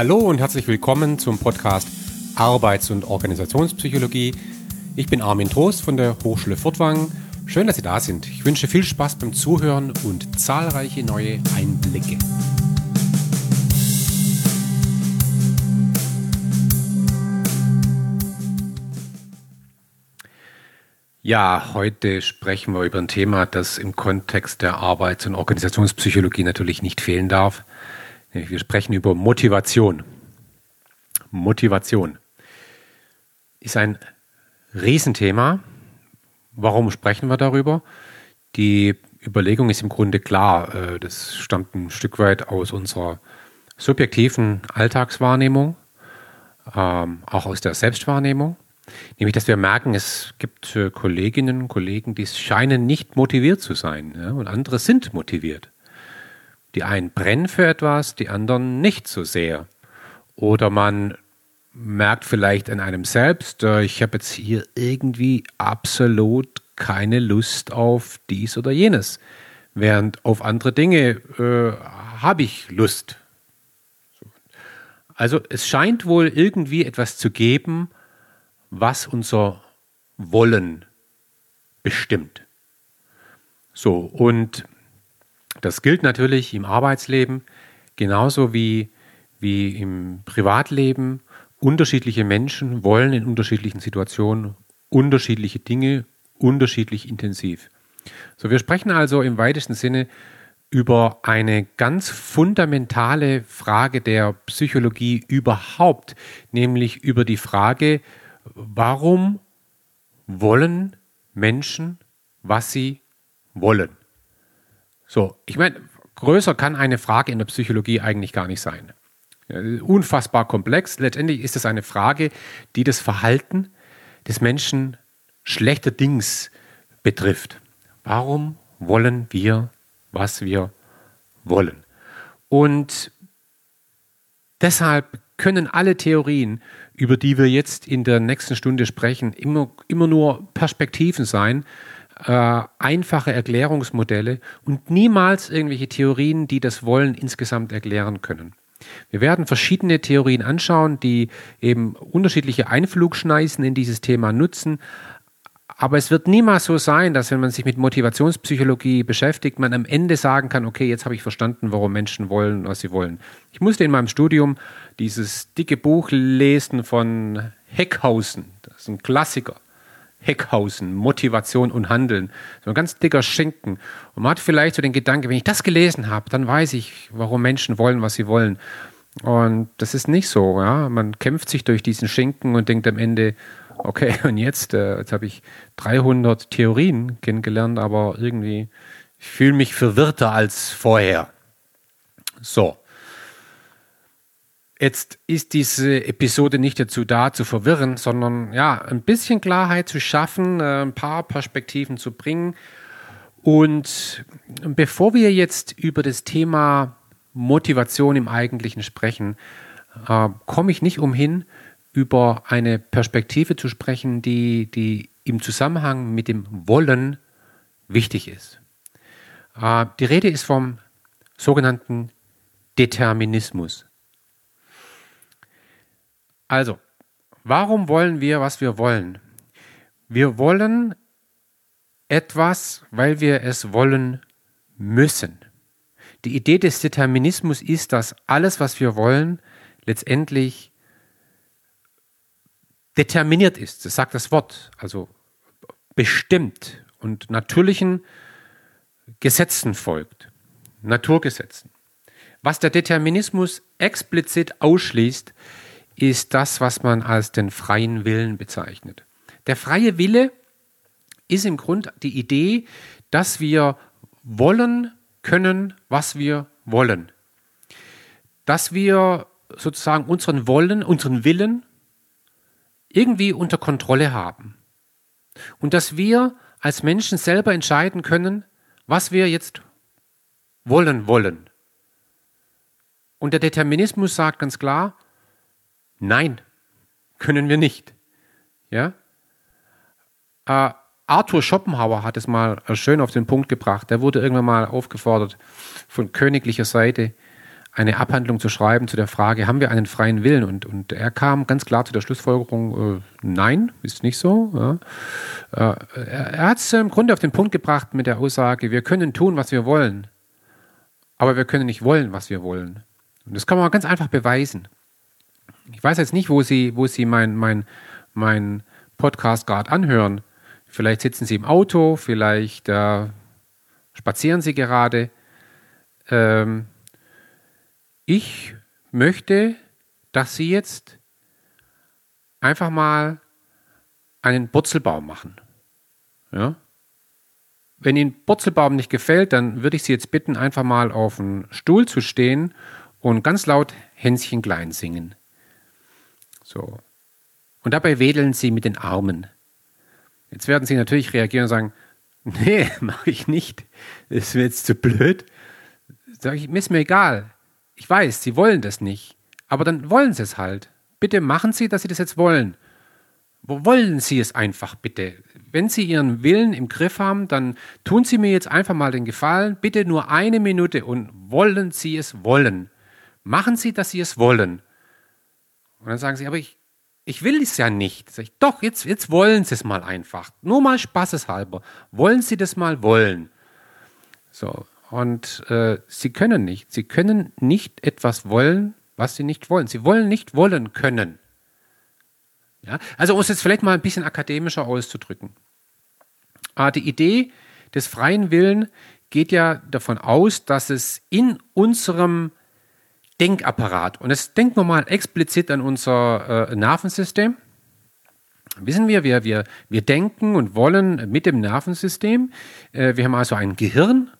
Hallo und herzlich willkommen zum Podcast Arbeits- und Organisationspsychologie. Ich bin Armin Trost von der Hochschule Furtwangen. Schön, dass Sie da sind. Ich wünsche viel Spaß beim Zuhören und zahlreiche neue Einblicke. Ja, heute sprechen wir über ein Thema, das im Kontext der Arbeits- und Organisationspsychologie natürlich nicht fehlen darf. Wir sprechen über Motivation. Motivation ist ein Riesenthema. Warum sprechen wir darüber? Die Überlegung ist im Grunde klar. Äh, das stammt ein Stück weit aus unserer subjektiven Alltagswahrnehmung, ähm, auch aus der Selbstwahrnehmung. Nämlich, dass wir merken, es gibt äh, Kolleginnen und Kollegen, die scheinen nicht motiviert zu sein und andere sind motiviert. Die einen brennen für etwas, die anderen nicht so sehr. Oder man merkt vielleicht an einem selbst, äh, ich habe jetzt hier irgendwie absolut keine Lust auf dies oder jenes. Während auf andere Dinge äh, habe ich Lust. Also es scheint wohl irgendwie etwas zu geben, was unser Wollen bestimmt. So, und das gilt natürlich im Arbeitsleben genauso wie, wie im Privatleben. Unterschiedliche Menschen wollen in unterschiedlichen Situationen unterschiedliche Dinge unterschiedlich intensiv. So, wir sprechen also im weitesten Sinne über eine ganz fundamentale Frage der Psychologie überhaupt, nämlich über die Frage, warum wollen Menschen, was sie wollen? So, ich meine, größer kann eine Frage in der Psychologie eigentlich gar nicht sein. Unfassbar komplex. Letztendlich ist es eine Frage, die das Verhalten des Menschen schlechterdings betrifft. Warum wollen wir, was wir wollen? Und deshalb können alle Theorien über die wir jetzt in der nächsten Stunde sprechen, immer, immer nur Perspektiven sein, äh, einfache Erklärungsmodelle und niemals irgendwelche Theorien, die das Wollen insgesamt erklären können. Wir werden verschiedene Theorien anschauen, die eben unterschiedliche Einflugschneisen in dieses Thema nutzen, aber es wird niemals so sein, dass wenn man sich mit Motivationspsychologie beschäftigt, man am Ende sagen kann, okay, jetzt habe ich verstanden, warum Menschen wollen, was sie wollen. Ich musste in meinem Studium dieses dicke Buch lesen von Heckhausen. Das ist ein Klassiker. Heckhausen, Motivation und Handeln. So ein ganz dicker Schinken. Und man hat vielleicht so den Gedanken, wenn ich das gelesen habe, dann weiß ich, warum Menschen wollen, was sie wollen. Und das ist nicht so. Ja? Man kämpft sich durch diesen Schinken und denkt am Ende, okay, und jetzt, äh, jetzt habe ich 300 Theorien kennengelernt, aber irgendwie, fühle mich verwirrter als vorher. So. Jetzt ist diese Episode nicht dazu da, zu verwirren, sondern ja, ein bisschen Klarheit zu schaffen, äh, ein paar Perspektiven zu bringen. Und bevor wir jetzt über das Thema Motivation im Eigentlichen sprechen, äh, komme ich nicht umhin, über eine Perspektive zu sprechen, die, die im Zusammenhang mit dem Wollen wichtig ist. Äh, die Rede ist vom sogenannten Determinismus. Also, warum wollen wir, was wir wollen? Wir wollen etwas, weil wir es wollen müssen. Die Idee des Determinismus ist, dass alles, was wir wollen, letztendlich determiniert ist, das sagt das Wort, also bestimmt und natürlichen Gesetzen folgt, Naturgesetzen. Was der Determinismus explizit ausschließt, ist das, was man als den freien Willen bezeichnet. Der freie Wille ist im Grund die Idee, dass wir wollen können, was wir wollen. Dass wir sozusagen unseren Wollen, unseren Willen irgendwie unter Kontrolle haben. Und dass wir als Menschen selber entscheiden können, was wir jetzt wollen wollen. Und der Determinismus sagt ganz klar, nein, können wir nicht. Ja? Äh, Arthur Schopenhauer hat es mal schön auf den Punkt gebracht. Der wurde irgendwann mal aufgefordert von königlicher Seite, eine Abhandlung zu schreiben zu der Frage, haben wir einen freien Willen? Und, und er kam ganz klar zu der Schlussfolgerung, äh, nein, ist nicht so. Ja. Äh, er, er hat es im Grunde auf den Punkt gebracht mit der Aussage, wir können tun, was wir wollen, aber wir können nicht wollen, was wir wollen. Und das kann man ganz einfach beweisen. Ich weiß jetzt nicht, wo Sie, wo Sie mein, mein, mein Podcast gerade anhören. Vielleicht sitzen Sie im Auto, vielleicht äh, spazieren Sie gerade. Ähm, ich möchte, dass Sie jetzt einfach mal einen Purzelbaum machen. Ja? Wenn Ihnen Purzelbaum nicht gefällt, dann würde ich Sie jetzt bitten, einfach mal auf einen Stuhl zu stehen und ganz laut Hänschen klein singen. So. Und dabei wedeln Sie mit den Armen. Jetzt werden Sie natürlich reagieren und sagen, nee, mache ich nicht. Ist mir jetzt zu blöd. Sag ich, ist mir egal. Ich weiß, Sie wollen das nicht. Aber dann wollen Sie es halt. Bitte machen Sie, dass Sie das jetzt wollen. Wo wollen Sie es einfach bitte? Wenn Sie Ihren Willen im Griff haben, dann tun Sie mir jetzt einfach mal den Gefallen. Bitte nur eine Minute und wollen Sie es wollen. Machen Sie, dass Sie es wollen. Und dann sagen Sie, aber ich, ich will es ja nicht. Sag ich, doch, jetzt, jetzt wollen Sie es mal einfach. Nur mal spaßeshalber. Wollen Sie das mal wollen? So, und äh, Sie können nicht. Sie können nicht etwas wollen, was Sie nicht wollen. Sie wollen nicht wollen können. Ja? Also, um es jetzt vielleicht mal ein bisschen akademischer auszudrücken. Ah, die Idee des freien Willen geht ja davon aus, dass es in unserem Denkapparat. Und jetzt denken wir mal explizit an unser äh, Nervensystem. Wissen wir, wir, wir, wir denken und wollen mit dem Nervensystem. Äh, wir haben also ein Gehirn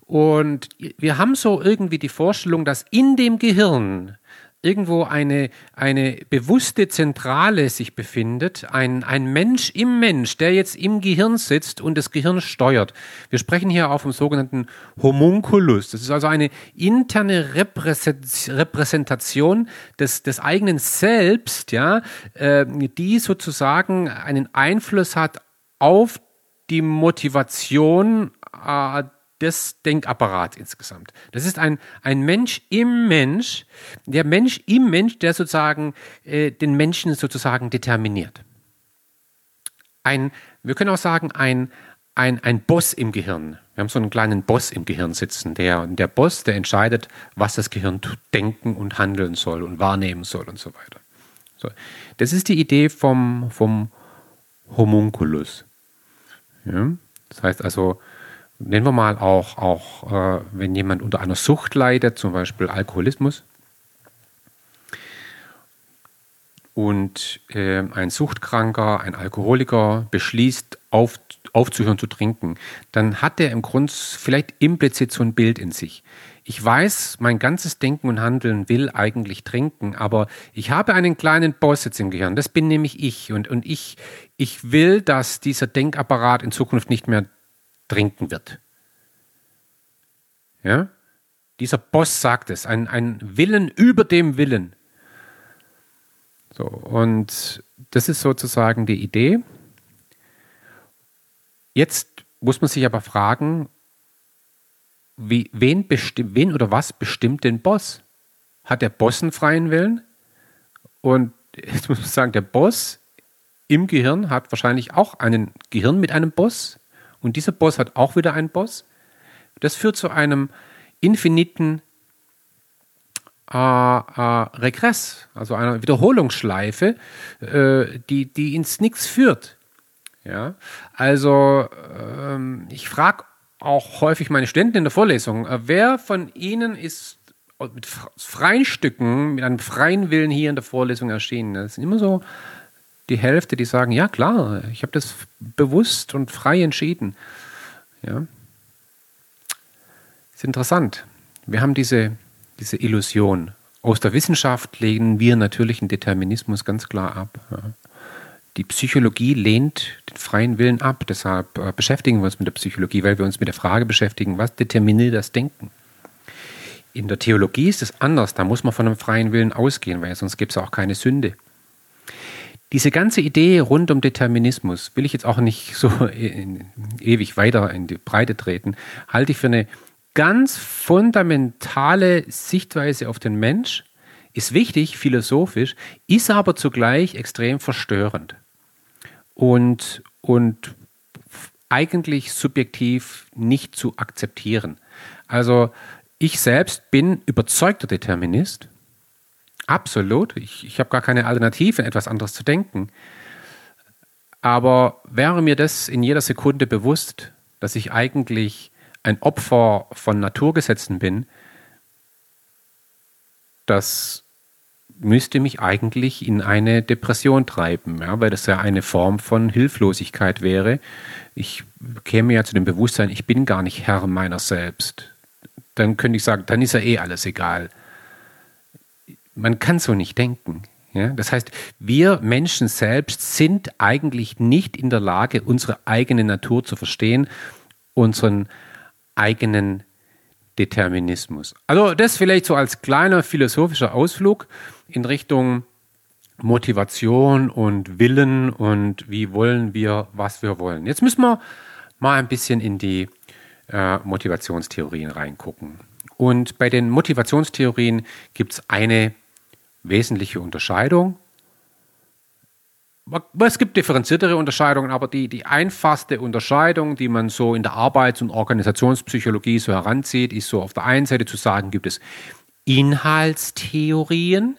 und wir haben so irgendwie die Vorstellung, dass in dem Gehirn irgendwo eine, eine bewusste Zentrale sich befindet, ein, ein Mensch im Mensch, der jetzt im Gehirn sitzt und das Gehirn steuert. Wir sprechen hier auch vom sogenannten Homunculus. Das ist also eine interne Repräsentation des, des eigenen Selbst, ja, äh, die sozusagen einen Einfluss hat auf die Motivation äh, des Denkapparats insgesamt. Das ist ein, ein Mensch im Mensch, der Mensch im Mensch, der sozusagen äh, den Menschen sozusagen determiniert. Ein, wir können auch sagen, ein, ein, ein Boss im Gehirn. Wir haben so einen kleinen Boss im Gehirn sitzen. Der, der Boss, der entscheidet, was das Gehirn denken und handeln soll und wahrnehmen soll und so weiter. So. Das ist die Idee vom, vom Homunculus. Ja? Das heißt also, nennen wir mal auch, auch äh, wenn jemand unter einer Sucht leidet, zum Beispiel Alkoholismus, und äh, ein Suchtkranker, ein Alkoholiker beschließt, auf, aufzuhören zu trinken, dann hat er im Grunde vielleicht implizit so ein Bild in sich. Ich weiß, mein ganzes Denken und Handeln will eigentlich trinken, aber ich habe einen kleinen Boss jetzt im Gehirn, das bin nämlich ich. Und, und ich, ich will, dass dieser Denkapparat in Zukunft nicht mehr trinken wird. Ja? Dieser Boss sagt es, ein, ein Willen über dem Willen. So, und das ist sozusagen die Idee. Jetzt muss man sich aber fragen, wie, wen, wen oder was bestimmt den Boss? Hat der Boss einen freien Willen? Und jetzt muss man sagen, der Boss im Gehirn hat wahrscheinlich auch einen Gehirn mit einem Boss. Und dieser Boss hat auch wieder einen Boss. Das führt zu einem infiniten äh, äh, Regress, also einer Wiederholungsschleife, äh, die, die ins Nix führt. Ja? Also ähm, ich frage auch häufig meine Studenten in der Vorlesung, äh, wer von ihnen ist mit freien Stücken, mit einem freien Willen hier in der Vorlesung erschienen? Das sind immer so die Hälfte, die sagen, ja klar, ich habe das bewusst und frei entschieden. Ja. Ist interessant. Wir haben diese, diese Illusion. Aus der Wissenschaft lehnen wir natürlichen Determinismus ganz klar ab. Ja. Die Psychologie lehnt den freien Willen ab. Deshalb äh, beschäftigen wir uns mit der Psychologie, weil wir uns mit der Frage beschäftigen, was determiniert das Denken? In der Theologie ist es anders. Da muss man von einem freien Willen ausgehen, weil sonst gibt es auch keine Sünde. Diese ganze Idee rund um Determinismus will ich jetzt auch nicht so ewig weiter in die Breite treten, halte ich für eine ganz fundamentale Sichtweise auf den Mensch, ist wichtig, philosophisch, ist aber zugleich extrem verstörend und, und eigentlich subjektiv nicht zu akzeptieren. Also ich selbst bin überzeugter Determinist. Absolut. Ich, ich habe gar keine Alternative, etwas anderes zu denken. Aber wäre mir das in jeder Sekunde bewusst, dass ich eigentlich ein Opfer von Naturgesetzen bin, das müsste mich eigentlich in eine Depression treiben, ja, weil das ja eine Form von Hilflosigkeit wäre. Ich käme ja zu dem Bewusstsein, ich bin gar nicht Herr meiner selbst dann könnte ich sagen, dann ist ja eh alles egal. Man kann so nicht denken. Ja? Das heißt, wir Menschen selbst sind eigentlich nicht in der Lage, unsere eigene Natur zu verstehen, unseren eigenen Determinismus. Also das vielleicht so als kleiner philosophischer Ausflug in Richtung Motivation und Willen und wie wollen wir, was wir wollen. Jetzt müssen wir mal ein bisschen in die äh, Motivationstheorien reingucken. Und bei den Motivationstheorien gibt es eine wesentliche Unterscheidung. Es gibt differenziertere Unterscheidungen, aber die, die einfachste Unterscheidung, die man so in der Arbeits- und Organisationspsychologie so heranzieht, ist so auf der einen Seite zu sagen, gibt es Inhaltstheorien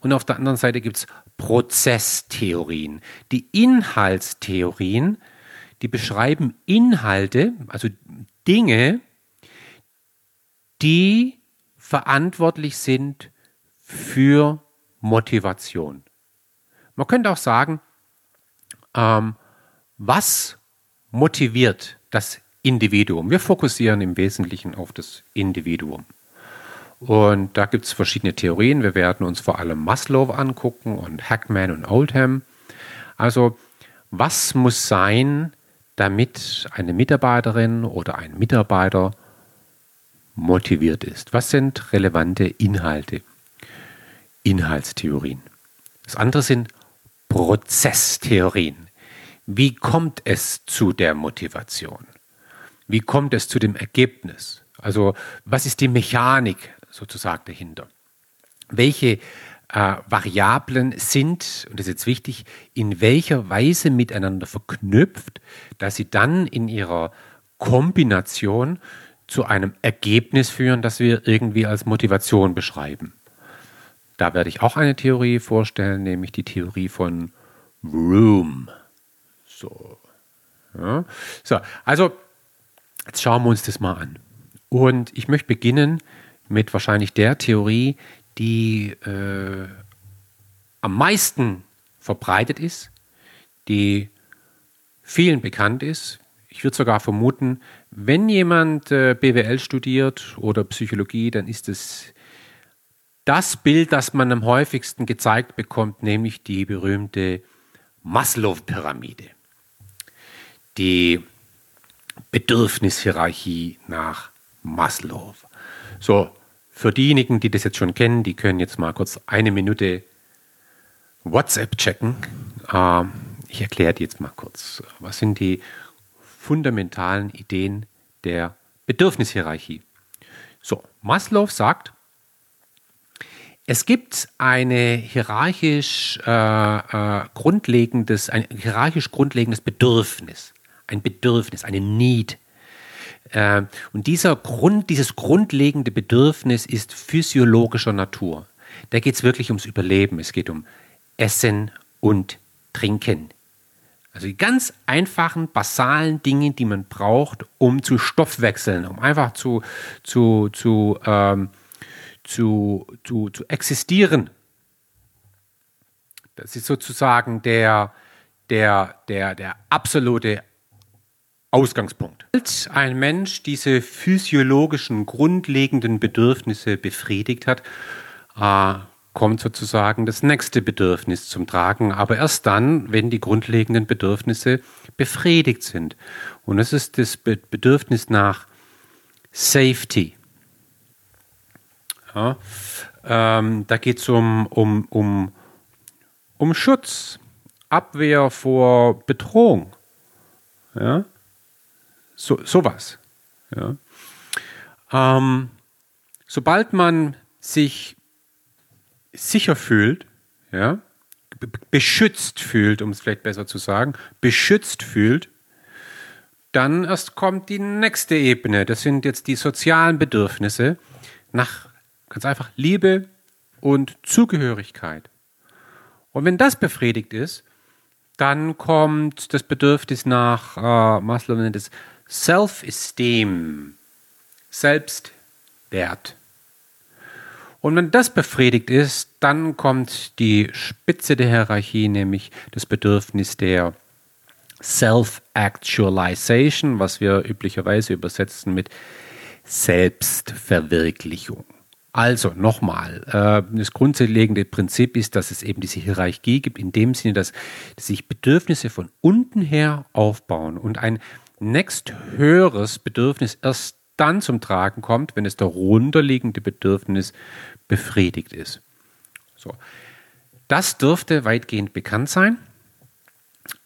und auf der anderen Seite gibt es Prozesstheorien. Die Inhaltstheorien, die beschreiben Inhalte, also Dinge, die verantwortlich sind für Motivation. Man könnte auch sagen, ähm, was motiviert das Individuum? Wir fokussieren im Wesentlichen auf das Individuum. Und da gibt es verschiedene Theorien. Wir werden uns vor allem Maslow angucken und Hackman und Oldham. Also, was muss sein, damit eine Mitarbeiterin oder ein Mitarbeiter motiviert ist. Was sind relevante Inhalte? Inhaltstheorien. Das andere sind Prozesstheorien. Wie kommt es zu der Motivation? Wie kommt es zu dem Ergebnis? Also was ist die Mechanik sozusagen dahinter? Welche äh, Variablen sind, und das ist jetzt wichtig, in welcher Weise miteinander verknüpft, dass sie dann in ihrer Kombination zu einem Ergebnis führen, das wir irgendwie als Motivation beschreiben. Da werde ich auch eine Theorie vorstellen, nämlich die Theorie von Room. So. Ja. so, also jetzt schauen wir uns das mal an. Und ich möchte beginnen mit wahrscheinlich der Theorie, die äh, am meisten verbreitet ist, die vielen bekannt ist. Ich würde sogar vermuten, wenn jemand äh, BWL studiert oder Psychologie, dann ist es das Bild, das man am häufigsten gezeigt bekommt, nämlich die berühmte Maslow-Pyramide. Die Bedürfnishierarchie nach Maslow. So, für diejenigen, die das jetzt schon kennen, die können jetzt mal kurz eine Minute WhatsApp checken. Ähm, ich erkläre dir jetzt mal kurz, was sind die fundamentalen Ideen der Bedürfnishierarchie. So, Maslow sagt, es gibt eine hierarchisch, äh, äh, grundlegendes, ein hierarchisch grundlegendes Bedürfnis, ein Bedürfnis, eine Need, äh, und dieser Grund, dieses grundlegende Bedürfnis ist physiologischer Natur. Da geht es wirklich ums Überleben. Es geht um Essen und Trinken. Also die ganz einfachen, basalen Dinge, die man braucht, um zu Stoffwechseln, um einfach zu, zu, zu, ähm, zu, zu, zu existieren. Das ist sozusagen der, der, der, der absolute Ausgangspunkt. Als ein Mensch diese physiologischen, grundlegenden Bedürfnisse befriedigt hat, äh, kommt sozusagen das nächste Bedürfnis zum Tragen, aber erst dann, wenn die grundlegenden Bedürfnisse befriedigt sind. Und das ist das Bedürfnis nach Safety. Ja, ähm, da geht es um, um, um, um Schutz, Abwehr vor Bedrohung. Ja? So, sowas. Ja. Ähm, sobald man sich sicher fühlt, ja, beschützt fühlt, um es vielleicht besser zu sagen, beschützt fühlt, dann erst kommt die nächste Ebene. Das sind jetzt die sozialen Bedürfnisse nach ganz einfach Liebe und Zugehörigkeit. Und wenn das befriedigt ist, dann kommt das Bedürfnis nach, äh, Maslow nennt es Self-Esteem, Selbstwert. Und wenn das befriedigt ist, dann kommt die Spitze der Hierarchie, nämlich das Bedürfnis der Self-Actualization, was wir üblicherweise übersetzen mit Selbstverwirklichung. Also nochmal, äh, das grundlegende Prinzip ist, dass es eben diese Hierarchie gibt, in dem Sinne, dass sich Bedürfnisse von unten her aufbauen und ein nächst höheres Bedürfnis erst dann zum Tragen kommt, wenn das darunterliegende Bedürfnis befriedigt ist. So. Das dürfte weitgehend bekannt sein,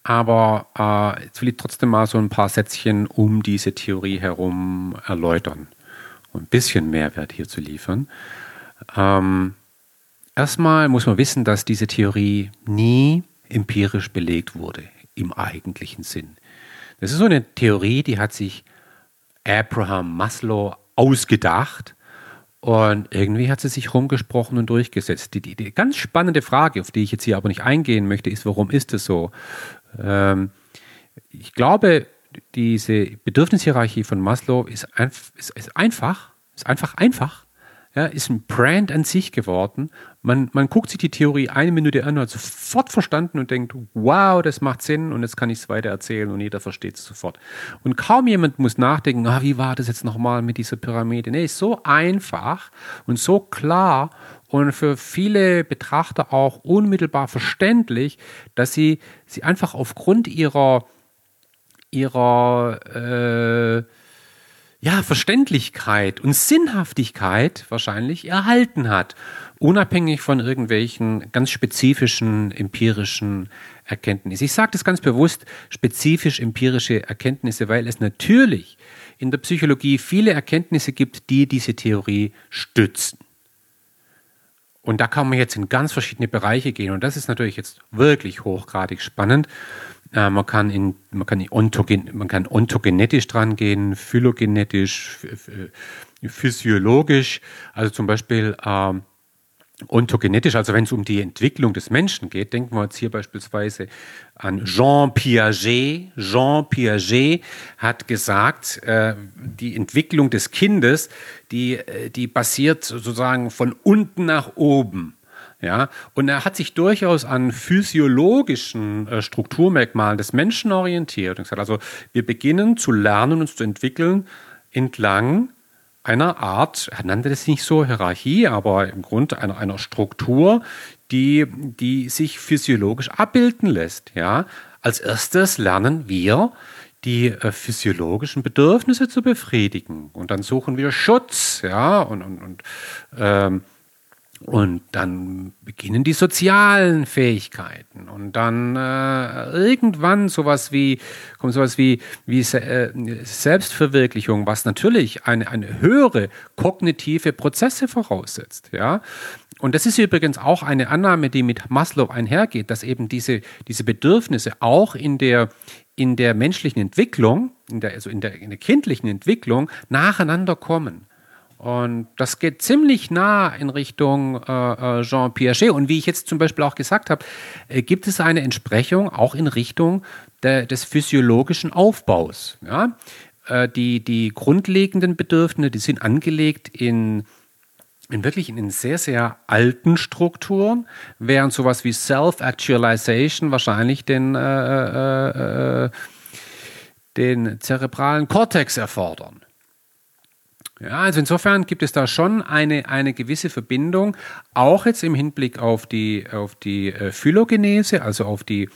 aber äh, jetzt will ich trotzdem mal so ein paar Sätzchen um diese Theorie herum erläutern ein bisschen Mehrwert hier zu liefern. Ähm, erstmal muss man wissen, dass diese Theorie nie empirisch belegt wurde im eigentlichen Sinn. Das ist so eine Theorie, die hat sich Abraham Maslow ausgedacht und irgendwie hat sie sich rumgesprochen und durchgesetzt. Die, die, die, ganz spannende Frage, auf die ich jetzt hier aber nicht eingehen möchte, ist, warum ist es so? Ähm, ich glaube, diese Bedürfnishierarchie von Maslow ist, einf ist, ist einfach, ist einfach einfach ja, ist ein Brand an sich geworden. Man, man guckt sich die Theorie eine Minute an und hat sofort verstanden und denkt, wow, das macht Sinn und jetzt kann ich es weiter erzählen und jeder versteht es sofort. Und kaum jemand muss nachdenken, ah, wie war das jetzt nochmal mit dieser Pyramide? Nee, ist so einfach und so klar und für viele Betrachter auch unmittelbar verständlich, dass sie, sie einfach aufgrund ihrer, ihrer äh, ja, Verständlichkeit und Sinnhaftigkeit wahrscheinlich erhalten hat, unabhängig von irgendwelchen ganz spezifischen empirischen Erkenntnissen. Ich sage das ganz bewusst, spezifisch empirische Erkenntnisse, weil es natürlich in der Psychologie viele Erkenntnisse gibt, die diese Theorie stützen. Und da kann man jetzt in ganz verschiedene Bereiche gehen. Und das ist natürlich jetzt wirklich hochgradig spannend. Äh, man, kann in, man, kann ontogen, man kann ontogenetisch dran gehen, phylogenetisch, physiologisch. Also zum Beispiel äh, ontogenetisch, also wenn es um die Entwicklung des Menschen geht, denken wir jetzt hier beispielsweise an Jean Piaget. Jean Piaget hat gesagt, äh, die Entwicklung des Kindes, die, äh, die basiert sozusagen von unten nach oben. Ja, und er hat sich durchaus an physiologischen äh, Strukturmerkmalen des Menschen orientiert und gesagt, also wir beginnen zu lernen und zu entwickeln entlang einer Art, er nannte das nicht so Hierarchie, aber im Grunde einer, einer Struktur, die, die sich physiologisch abbilden lässt. Ja, als erstes lernen wir die äh, physiologischen Bedürfnisse zu befriedigen. Und dann suchen wir Schutz, ja? Und und, und ähm, und dann beginnen die sozialen Fähigkeiten und dann äh, irgendwann sowas wie kommt sowas wie wie äh, Selbstverwirklichung, was natürlich eine eine höhere kognitive Prozesse voraussetzt, ja. Und das ist übrigens auch eine Annahme, die mit Maslow einhergeht, dass eben diese diese Bedürfnisse auch in der in der menschlichen Entwicklung, in der, also in der, in der kindlichen Entwicklung nacheinander kommen. Und das geht ziemlich nah in Richtung äh, äh, Jean Piaget. Und wie ich jetzt zum Beispiel auch gesagt habe, äh, gibt es eine Entsprechung auch in Richtung der, des physiologischen Aufbaus. Ja? Äh, die, die grundlegenden Bedürfnisse, die sind angelegt in, in wirklich in sehr, sehr alten Strukturen, während sowas wie Self-Actualization wahrscheinlich den, äh, äh, den zerebralen Kortex erfordern. Ja, also insofern gibt es da schon eine, eine gewisse Verbindung, auch jetzt im Hinblick auf die, auf die äh, Phylogenese, also auf die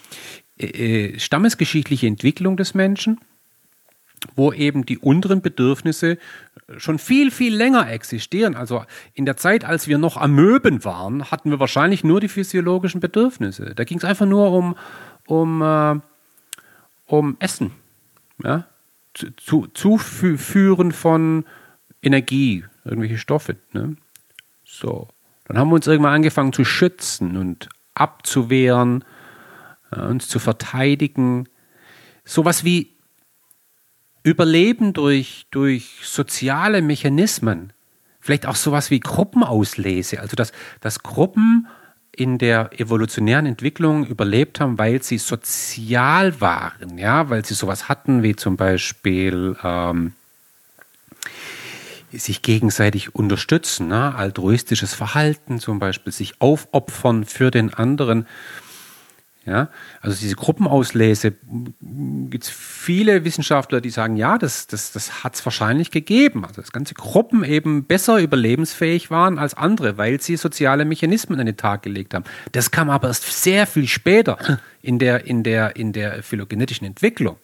äh, äh, stammesgeschichtliche Entwicklung des Menschen, wo eben die unteren Bedürfnisse schon viel, viel länger existieren. Also in der Zeit, als wir noch Amöben waren, hatten wir wahrscheinlich nur die physiologischen Bedürfnisse. Da ging es einfach nur um, um, äh, um Essen. Ja? Zu, Zuführen von Energie, irgendwelche Stoffe. Ne? So. Dann haben wir uns irgendwann angefangen zu schützen und abzuwehren, äh, uns zu verteidigen. Sowas wie Überleben durch, durch soziale Mechanismen. Vielleicht auch sowas wie Gruppenauslese. Also, dass, dass Gruppen in der evolutionären Entwicklung überlebt haben, weil sie sozial waren, ja, weil sie sowas hatten wie zum Beispiel ähm, sich gegenseitig unterstützen, ne? altruistisches Verhalten zum Beispiel, sich aufopfern für den anderen. Ja, also diese Gruppenauslese gibt es viele Wissenschaftler, die sagen, ja, das, das, das hat es wahrscheinlich gegeben. Also dass ganze Gruppen eben besser überlebensfähig waren als andere, weil sie soziale Mechanismen an den Tag gelegt haben. Das kam aber erst sehr viel später in der, in der, in der phylogenetischen Entwicklung.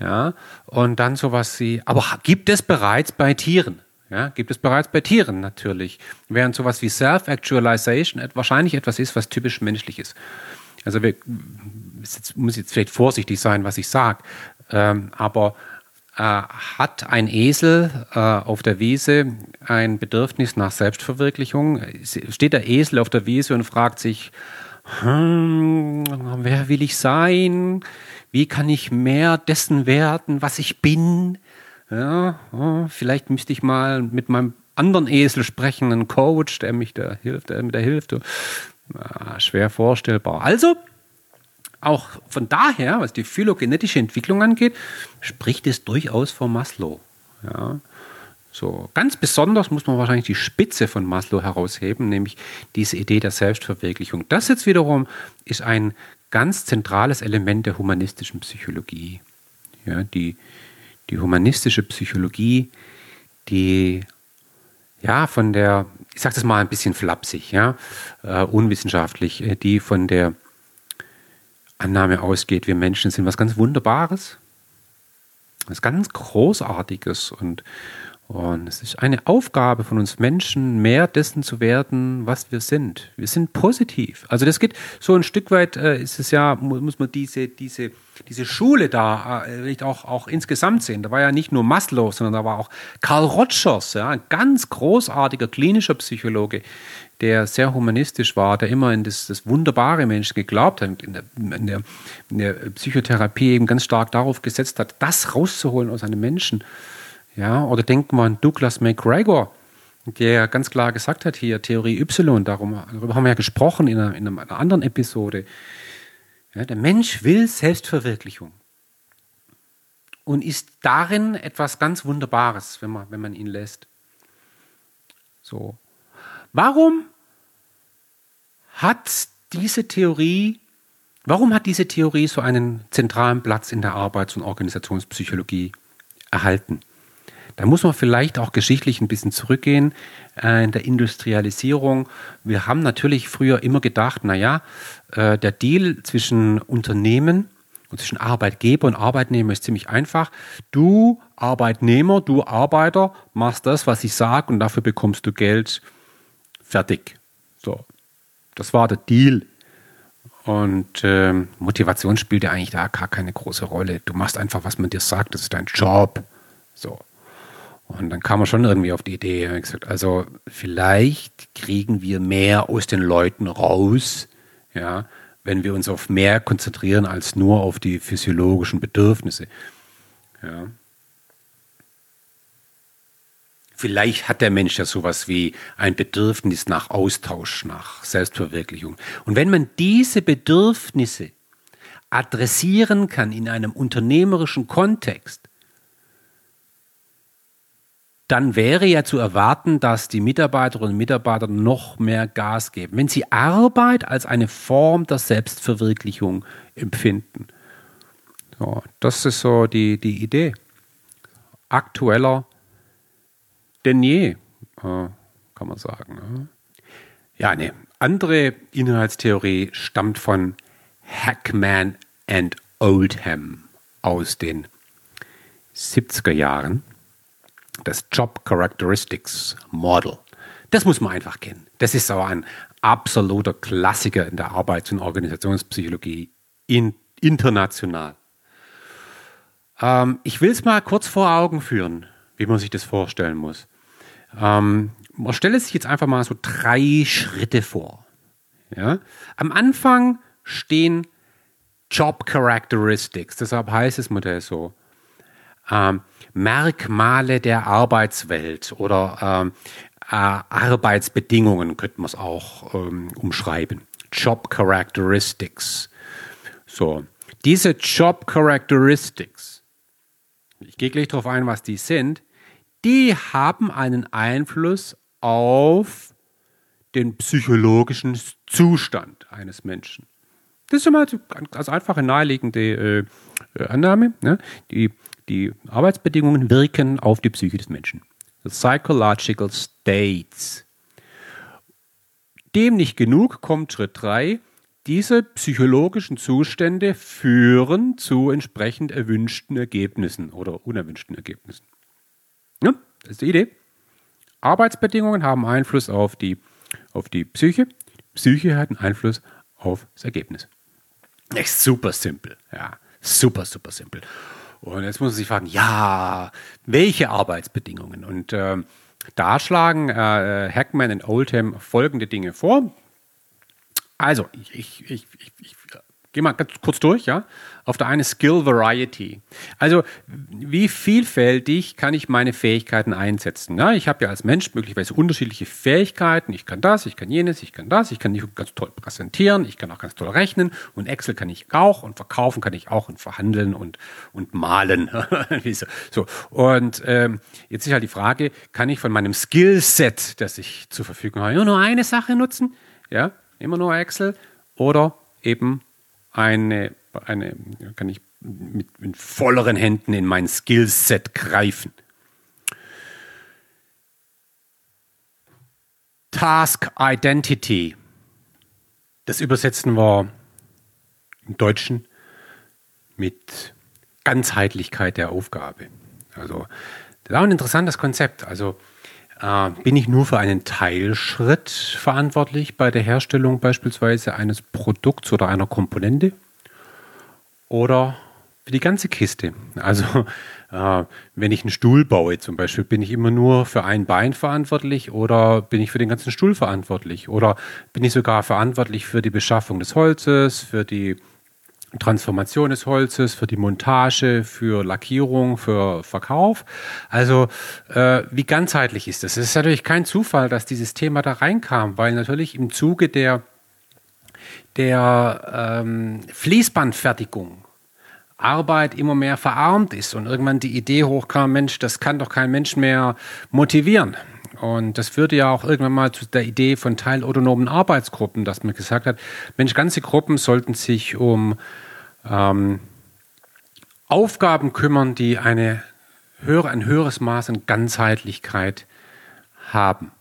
Ja, und dann sowas wie, aber gibt es bereits bei Tieren? Ja, gibt es bereits bei Tieren natürlich. Während sowas wie Self-Actualization wahrscheinlich etwas ist, was typisch menschlich ist. Also wir, jetzt, muss jetzt vielleicht vorsichtig sein, was ich sage, ähm, aber äh, hat ein Esel äh, auf der Wiese ein Bedürfnis nach Selbstverwirklichung? Steht der Esel auf der Wiese und fragt sich, hm, wer will ich sein? Wie kann ich mehr dessen werden, was ich bin? Ja, vielleicht müsste ich mal mit meinem anderen Esel sprechen, einen Coach, der mich da hilft, der mir da hilft. Ah, schwer vorstellbar. Also, auch von daher, was die phylogenetische Entwicklung angeht, spricht es durchaus vor Maslow. Ja. So, ganz besonders muss man wahrscheinlich die Spitze von Maslow herausheben, nämlich diese Idee der Selbstverwirklichung. Das jetzt wiederum ist ein ganz zentrales Element der humanistischen Psychologie. Ja, die, die humanistische Psychologie, die ja von der ich sage das mal ein bisschen flapsig, ja, äh, unwissenschaftlich, äh, die von der Annahme ausgeht, wir Menschen sind was ganz Wunderbares, was ganz Großartiges und, und es ist eine Aufgabe von uns Menschen, mehr dessen zu werden, was wir sind. Wir sind positiv. Also das geht so ein Stück weit, äh, ist es ja, muss man diese, diese diese Schule da äh, auch, auch insgesamt sehen. Da war ja nicht nur Maslow, sondern da war auch Karl Rogers, ja, ein ganz großartiger klinischer Psychologe, der sehr humanistisch war, der immer in das, das wunderbare Menschen geglaubt hat, in der, in, der, in der Psychotherapie eben ganz stark darauf gesetzt hat, das rauszuholen aus einem Menschen. Ja, oder denken wir an Douglas McGregor, der ganz klar gesagt hat hier, Theorie Y, darum, darüber haben wir ja gesprochen in einer, in einer anderen Episode, ja, der Mensch will Selbstverwirklichung und ist darin etwas ganz Wunderbares, wenn man, wenn man ihn lässt. So. Warum hat diese Theorie, warum hat diese Theorie so einen zentralen Platz in der Arbeits- und Organisationspsychologie erhalten? Da muss man vielleicht auch geschichtlich ein bisschen zurückgehen äh, in der Industrialisierung. Wir haben natürlich früher immer gedacht, naja, äh, der Deal zwischen Unternehmen und zwischen Arbeitgeber und Arbeitnehmer ist ziemlich einfach. Du Arbeitnehmer, du Arbeiter, machst das, was ich sage und dafür bekommst du Geld. Fertig. So, das war der Deal. Und äh, Motivation spielt ja eigentlich da gar keine große Rolle. Du machst einfach, was man dir sagt, das ist dein Job. So. Und dann kam man schon irgendwie auf die Idee, gesagt, also vielleicht kriegen wir mehr aus den Leuten raus, ja, wenn wir uns auf mehr konzentrieren als nur auf die physiologischen Bedürfnisse. Ja. Vielleicht hat der Mensch ja sowas wie ein Bedürfnis nach Austausch, nach Selbstverwirklichung. Und wenn man diese Bedürfnisse adressieren kann in einem unternehmerischen Kontext, dann wäre ja zu erwarten, dass die Mitarbeiterinnen und Mitarbeiter noch mehr Gas geben, wenn sie Arbeit als eine Form der Selbstverwirklichung empfinden. So, das ist so die, die Idee. Aktueller denn je, äh, kann man sagen. Ne? Ja, eine andere Inhaltstheorie stammt von Hackman and Oldham aus den 70er Jahren das Job Characteristics Model. Das muss man einfach kennen. Das ist aber ein absoluter Klassiker in der Arbeits- und Organisationspsychologie in, international. Ähm, ich will es mal kurz vor Augen führen, wie man sich das vorstellen muss. Ähm, man stelle sich jetzt einfach mal so drei Schritte vor. Ja? Am Anfang stehen Job Characteristics, deshalb heißt das Modell so. Ähm, Merkmale der Arbeitswelt oder ähm, äh, Arbeitsbedingungen könnte man es auch ähm, umschreiben. Job Characteristics. So, diese Job Characteristics, ich gehe gleich darauf ein, was die sind, die haben einen Einfluss auf den psychologischen Zustand eines Menschen. Das ist immer eine ganz einfache, naheliegende äh, Annahme. Ne? Die, die Arbeitsbedingungen wirken auf die Psyche des Menschen. Psychological states. Dem nicht genug kommt Schritt 3. Diese psychologischen Zustände führen zu entsprechend erwünschten Ergebnissen oder unerwünschten Ergebnissen. Ja, das ist die Idee. Arbeitsbedingungen haben Einfluss auf die, auf die Psyche. Psyche hat einen Einfluss auf das Ergebnis. Echt super simpel. Ja, super, super simpel. Und jetzt muss man sich fragen, ja, welche Arbeitsbedingungen? Und äh, da schlagen äh, Hackman und Oldham folgende Dinge vor. Also, ich, ich, ich, ich gehe mal ganz kurz durch, ja. Auf der einen Skill Variety. Also, wie vielfältig kann ich meine Fähigkeiten einsetzen? Ja, ich habe ja als Mensch möglicherweise unterschiedliche Fähigkeiten. Ich kann das, ich kann jenes, ich kann das, ich kann ganz toll präsentieren, ich kann auch ganz toll rechnen und Excel kann ich auch und verkaufen kann ich auch und verhandeln und, und malen. so. Und ähm, jetzt ist halt die Frage, kann ich von meinem Skillset, das ich zur Verfügung habe, nur eine Sache nutzen? Ja, immer nur Excel oder eben eine, eine kann ich mit, mit volleren Händen in mein Skillset greifen. Task Identity. Das übersetzen wir im Deutschen mit Ganzheitlichkeit der Aufgabe. Also, das ist auch ein interessantes Konzept. Also, äh, bin ich nur für einen Teilschritt verantwortlich bei der Herstellung beispielsweise eines Produkts oder einer Komponente? Oder für die ganze Kiste? Also äh, wenn ich einen Stuhl baue zum Beispiel, bin ich immer nur für ein Bein verantwortlich oder bin ich für den ganzen Stuhl verantwortlich? Oder bin ich sogar verantwortlich für die Beschaffung des Holzes, für die Transformation des Holzes, für die Montage, für Lackierung, für Verkauf. Also äh, wie ganzheitlich ist das? Es ist natürlich kein Zufall, dass dieses Thema da reinkam, weil natürlich im Zuge der, der ähm, Fließbandfertigung Arbeit immer mehr verarmt ist und irgendwann die Idee hochkam, Mensch, das kann doch kein Mensch mehr motivieren. Und das führte ja auch irgendwann mal zu der Idee von teilautonomen Arbeitsgruppen, dass man gesagt hat, Mensch, ganze Gruppen sollten sich um ähm, Aufgaben kümmern, die eine höhere, ein höheres Maß an Ganzheitlichkeit haben.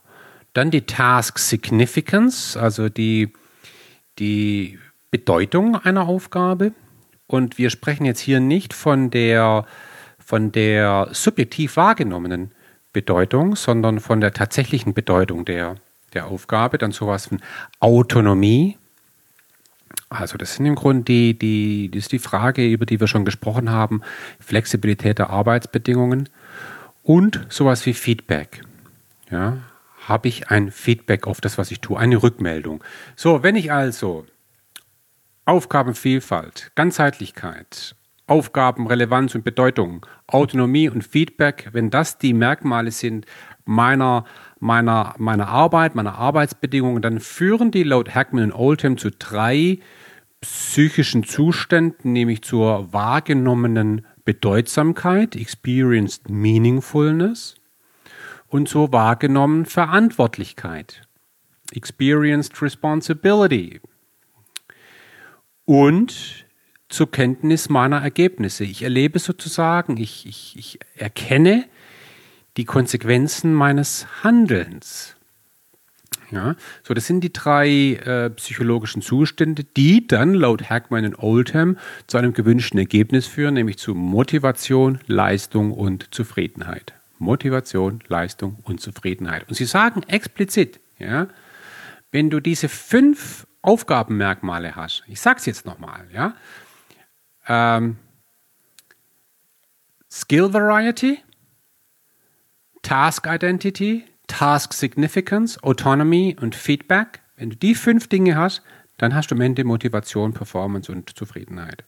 Dann die Task Significance, also die, die Bedeutung einer Aufgabe. Und wir sprechen jetzt hier nicht von der, von der subjektiv wahrgenommenen Bedeutung, sondern von der tatsächlichen Bedeutung der, der Aufgabe. Dann sowas von Autonomie. Also das sind im Grunde die, die, das ist die Frage, über die wir schon gesprochen haben, Flexibilität der Arbeitsbedingungen und sowas wie Feedback. Ja, habe ich ein Feedback auf das, was ich tue, eine Rückmeldung. So, wenn ich also Aufgabenvielfalt, Ganzheitlichkeit, Aufgabenrelevanz und Bedeutung, Autonomie und Feedback, wenn das die Merkmale sind meiner, meiner, meiner Arbeit, meiner Arbeitsbedingungen, dann führen die laut Hackman und Oldham zu drei psychischen Zuständen, nämlich zur wahrgenommenen Bedeutsamkeit, experienced meaningfulness, und zur wahrgenommenen Verantwortlichkeit, experienced responsibility. Und zur Kenntnis meiner Ergebnisse. Ich erlebe sozusagen, ich, ich, ich erkenne die Konsequenzen meines Handelns. Ja, so das sind die drei äh, psychologischen Zustände, die dann laut Hackman und Oldham zu einem gewünschten Ergebnis führen, nämlich zu Motivation, Leistung und Zufriedenheit. Motivation, Leistung und Zufriedenheit. Und sie sagen explizit, ja, wenn du diese fünf Aufgabenmerkmale hast, ich sage es jetzt nochmal, ja, ähm, Skill Variety, Task Identity, Task Significance, Autonomy und Feedback. Wenn du die fünf Dinge hast, dann hast du am Ende Motivation, Performance und Zufriedenheit.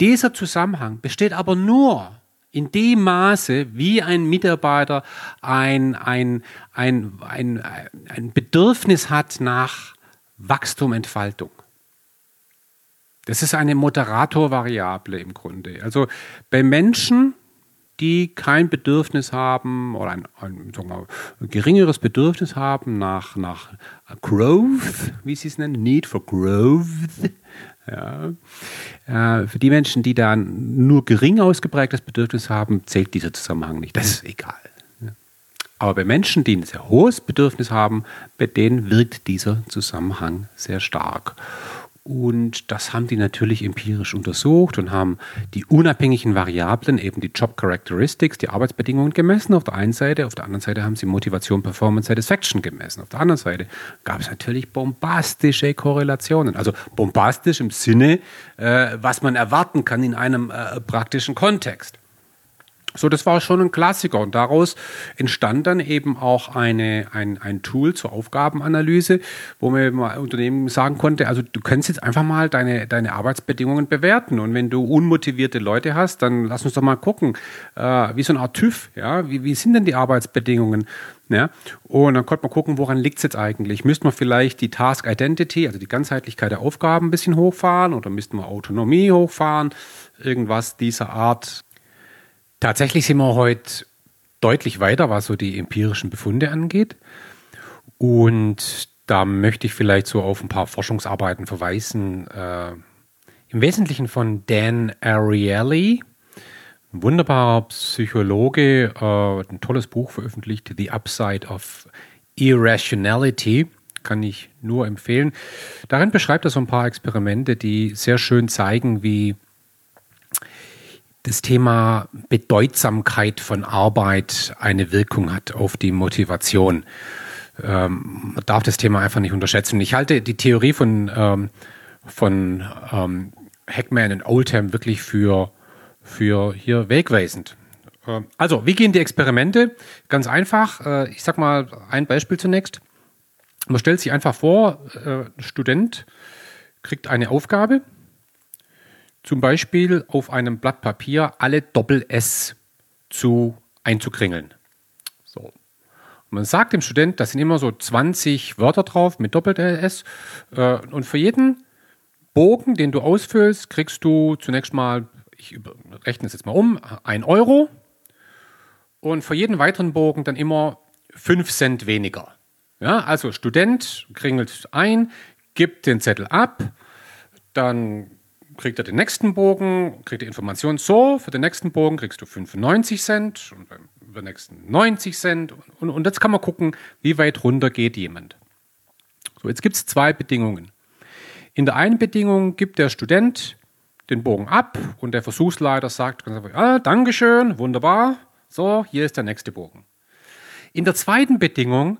Dieser Zusammenhang besteht aber nur in dem Maße, wie ein Mitarbeiter ein, ein, ein, ein, ein Bedürfnis hat nach Wachstum, Entfaltung. Das ist eine Moderatorvariable im Grunde. Also bei Menschen, die kein Bedürfnis haben oder ein, ein, mal, ein, geringeres Bedürfnis haben nach, nach Growth, wie sie es nennen, Need for Growth, ja. Äh, für die Menschen, die da nur gering ausgeprägtes Bedürfnis haben, zählt dieser Zusammenhang nicht. Das ist egal. Aber bei Menschen, die ein sehr hohes Bedürfnis haben, bei denen wirkt dieser Zusammenhang sehr stark. Und das haben die natürlich empirisch untersucht und haben die unabhängigen Variablen, eben die Job Characteristics, die Arbeitsbedingungen gemessen auf der einen Seite, auf der anderen Seite haben sie Motivation, Performance, Satisfaction gemessen. Auf der anderen Seite gab es natürlich bombastische Korrelationen. Also bombastisch im Sinne, äh, was man erwarten kann in einem äh, praktischen Kontext. So, das war schon ein Klassiker und daraus entstand dann eben auch eine, ein, ein Tool zur Aufgabenanalyse, wo man mal Unternehmen sagen konnte, also du kannst jetzt einfach mal deine, deine Arbeitsbedingungen bewerten und wenn du unmotivierte Leute hast, dann lass uns doch mal gucken, äh, wie so eine Art TÜV, ja, wie, wie sind denn die Arbeitsbedingungen? Ja? Und dann konnte man gucken, woran liegt es jetzt eigentlich? Müsste man vielleicht die Task Identity, also die Ganzheitlichkeit der Aufgaben ein bisschen hochfahren oder müssten wir Autonomie hochfahren? Irgendwas dieser Art Tatsächlich sind wir heute deutlich weiter, was so die empirischen Befunde angeht. Und da möchte ich vielleicht so auf ein paar Forschungsarbeiten verweisen. Äh, Im Wesentlichen von Dan Ariely, ein wunderbarer Psychologe, äh, ein tolles Buch veröffentlicht, The Upside of Irrationality. Kann ich nur empfehlen. Darin beschreibt er so ein paar Experimente, die sehr schön zeigen, wie das Thema Bedeutsamkeit von Arbeit eine Wirkung hat auf die Motivation. Ähm, man darf das Thema einfach nicht unterschätzen. Ich halte die Theorie von, ähm, von ähm, Hackman und Oldham wirklich für, für hier wegweisend. Ähm, also, wie gehen die Experimente? Ganz einfach. Äh, ich sag mal ein Beispiel zunächst. Man stellt sich einfach vor, äh, ein Student kriegt eine Aufgabe zum Beispiel auf einem Blatt Papier alle Doppel-S zu einzukringeln. So. Und man sagt dem Student, da sind immer so 20 Wörter drauf mit Doppel-S. Äh, und für jeden Bogen, den du ausfüllst, kriegst du zunächst mal, ich rechne es jetzt mal um, 1 Euro. Und für jeden weiteren Bogen dann immer 5 Cent weniger. Ja, also Student kringelt ein, gibt den Zettel ab, dann kriegt er den nächsten Bogen, kriegt die Information so, für den nächsten Bogen kriegst du 95 Cent und beim nächsten 90 Cent. Und, und jetzt kann man gucken, wie weit runter geht jemand. So, jetzt gibt es zwei Bedingungen. In der einen Bedingung gibt der Student den Bogen ab und der Versuchsleiter sagt, ah, Dankeschön, wunderbar, so, hier ist der nächste Bogen. In der zweiten Bedingung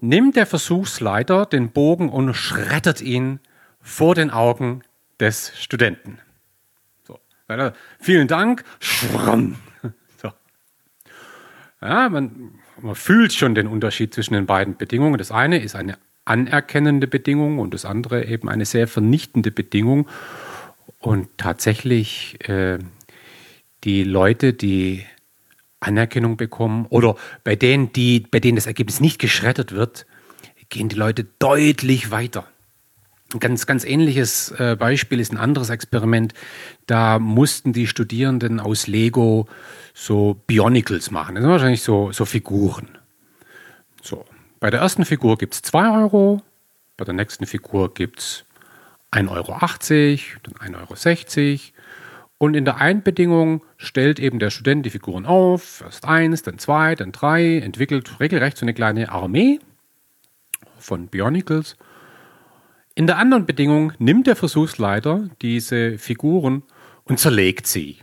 nimmt der Versuchsleiter den Bogen und schreddert ihn vor den Augen des Studenten. So. Vielen Dank. So. Ja, man, man fühlt schon den Unterschied zwischen den beiden Bedingungen. Das eine ist eine anerkennende Bedingung und das andere eben eine sehr vernichtende Bedingung. Und tatsächlich äh, die Leute, die Anerkennung bekommen oder bei denen, die, bei denen das Ergebnis nicht geschreddert wird, gehen die Leute deutlich weiter. Ein ganz, ganz ähnliches äh, Beispiel ist ein anderes Experiment. Da mussten die Studierenden aus Lego so Bionicles machen. Das sind wahrscheinlich so, so Figuren. So. Bei der ersten Figur gibt es 2 Euro, bei der nächsten Figur gibt es 1,80 Euro, dann 1,60 Euro. Und in der Einbedingung stellt eben der Student die Figuren auf, erst eins, dann zwei, dann drei, entwickelt regelrecht so eine kleine Armee von Bionicles in der anderen Bedingung nimmt der Versuchsleiter diese Figuren und zerlegt sie.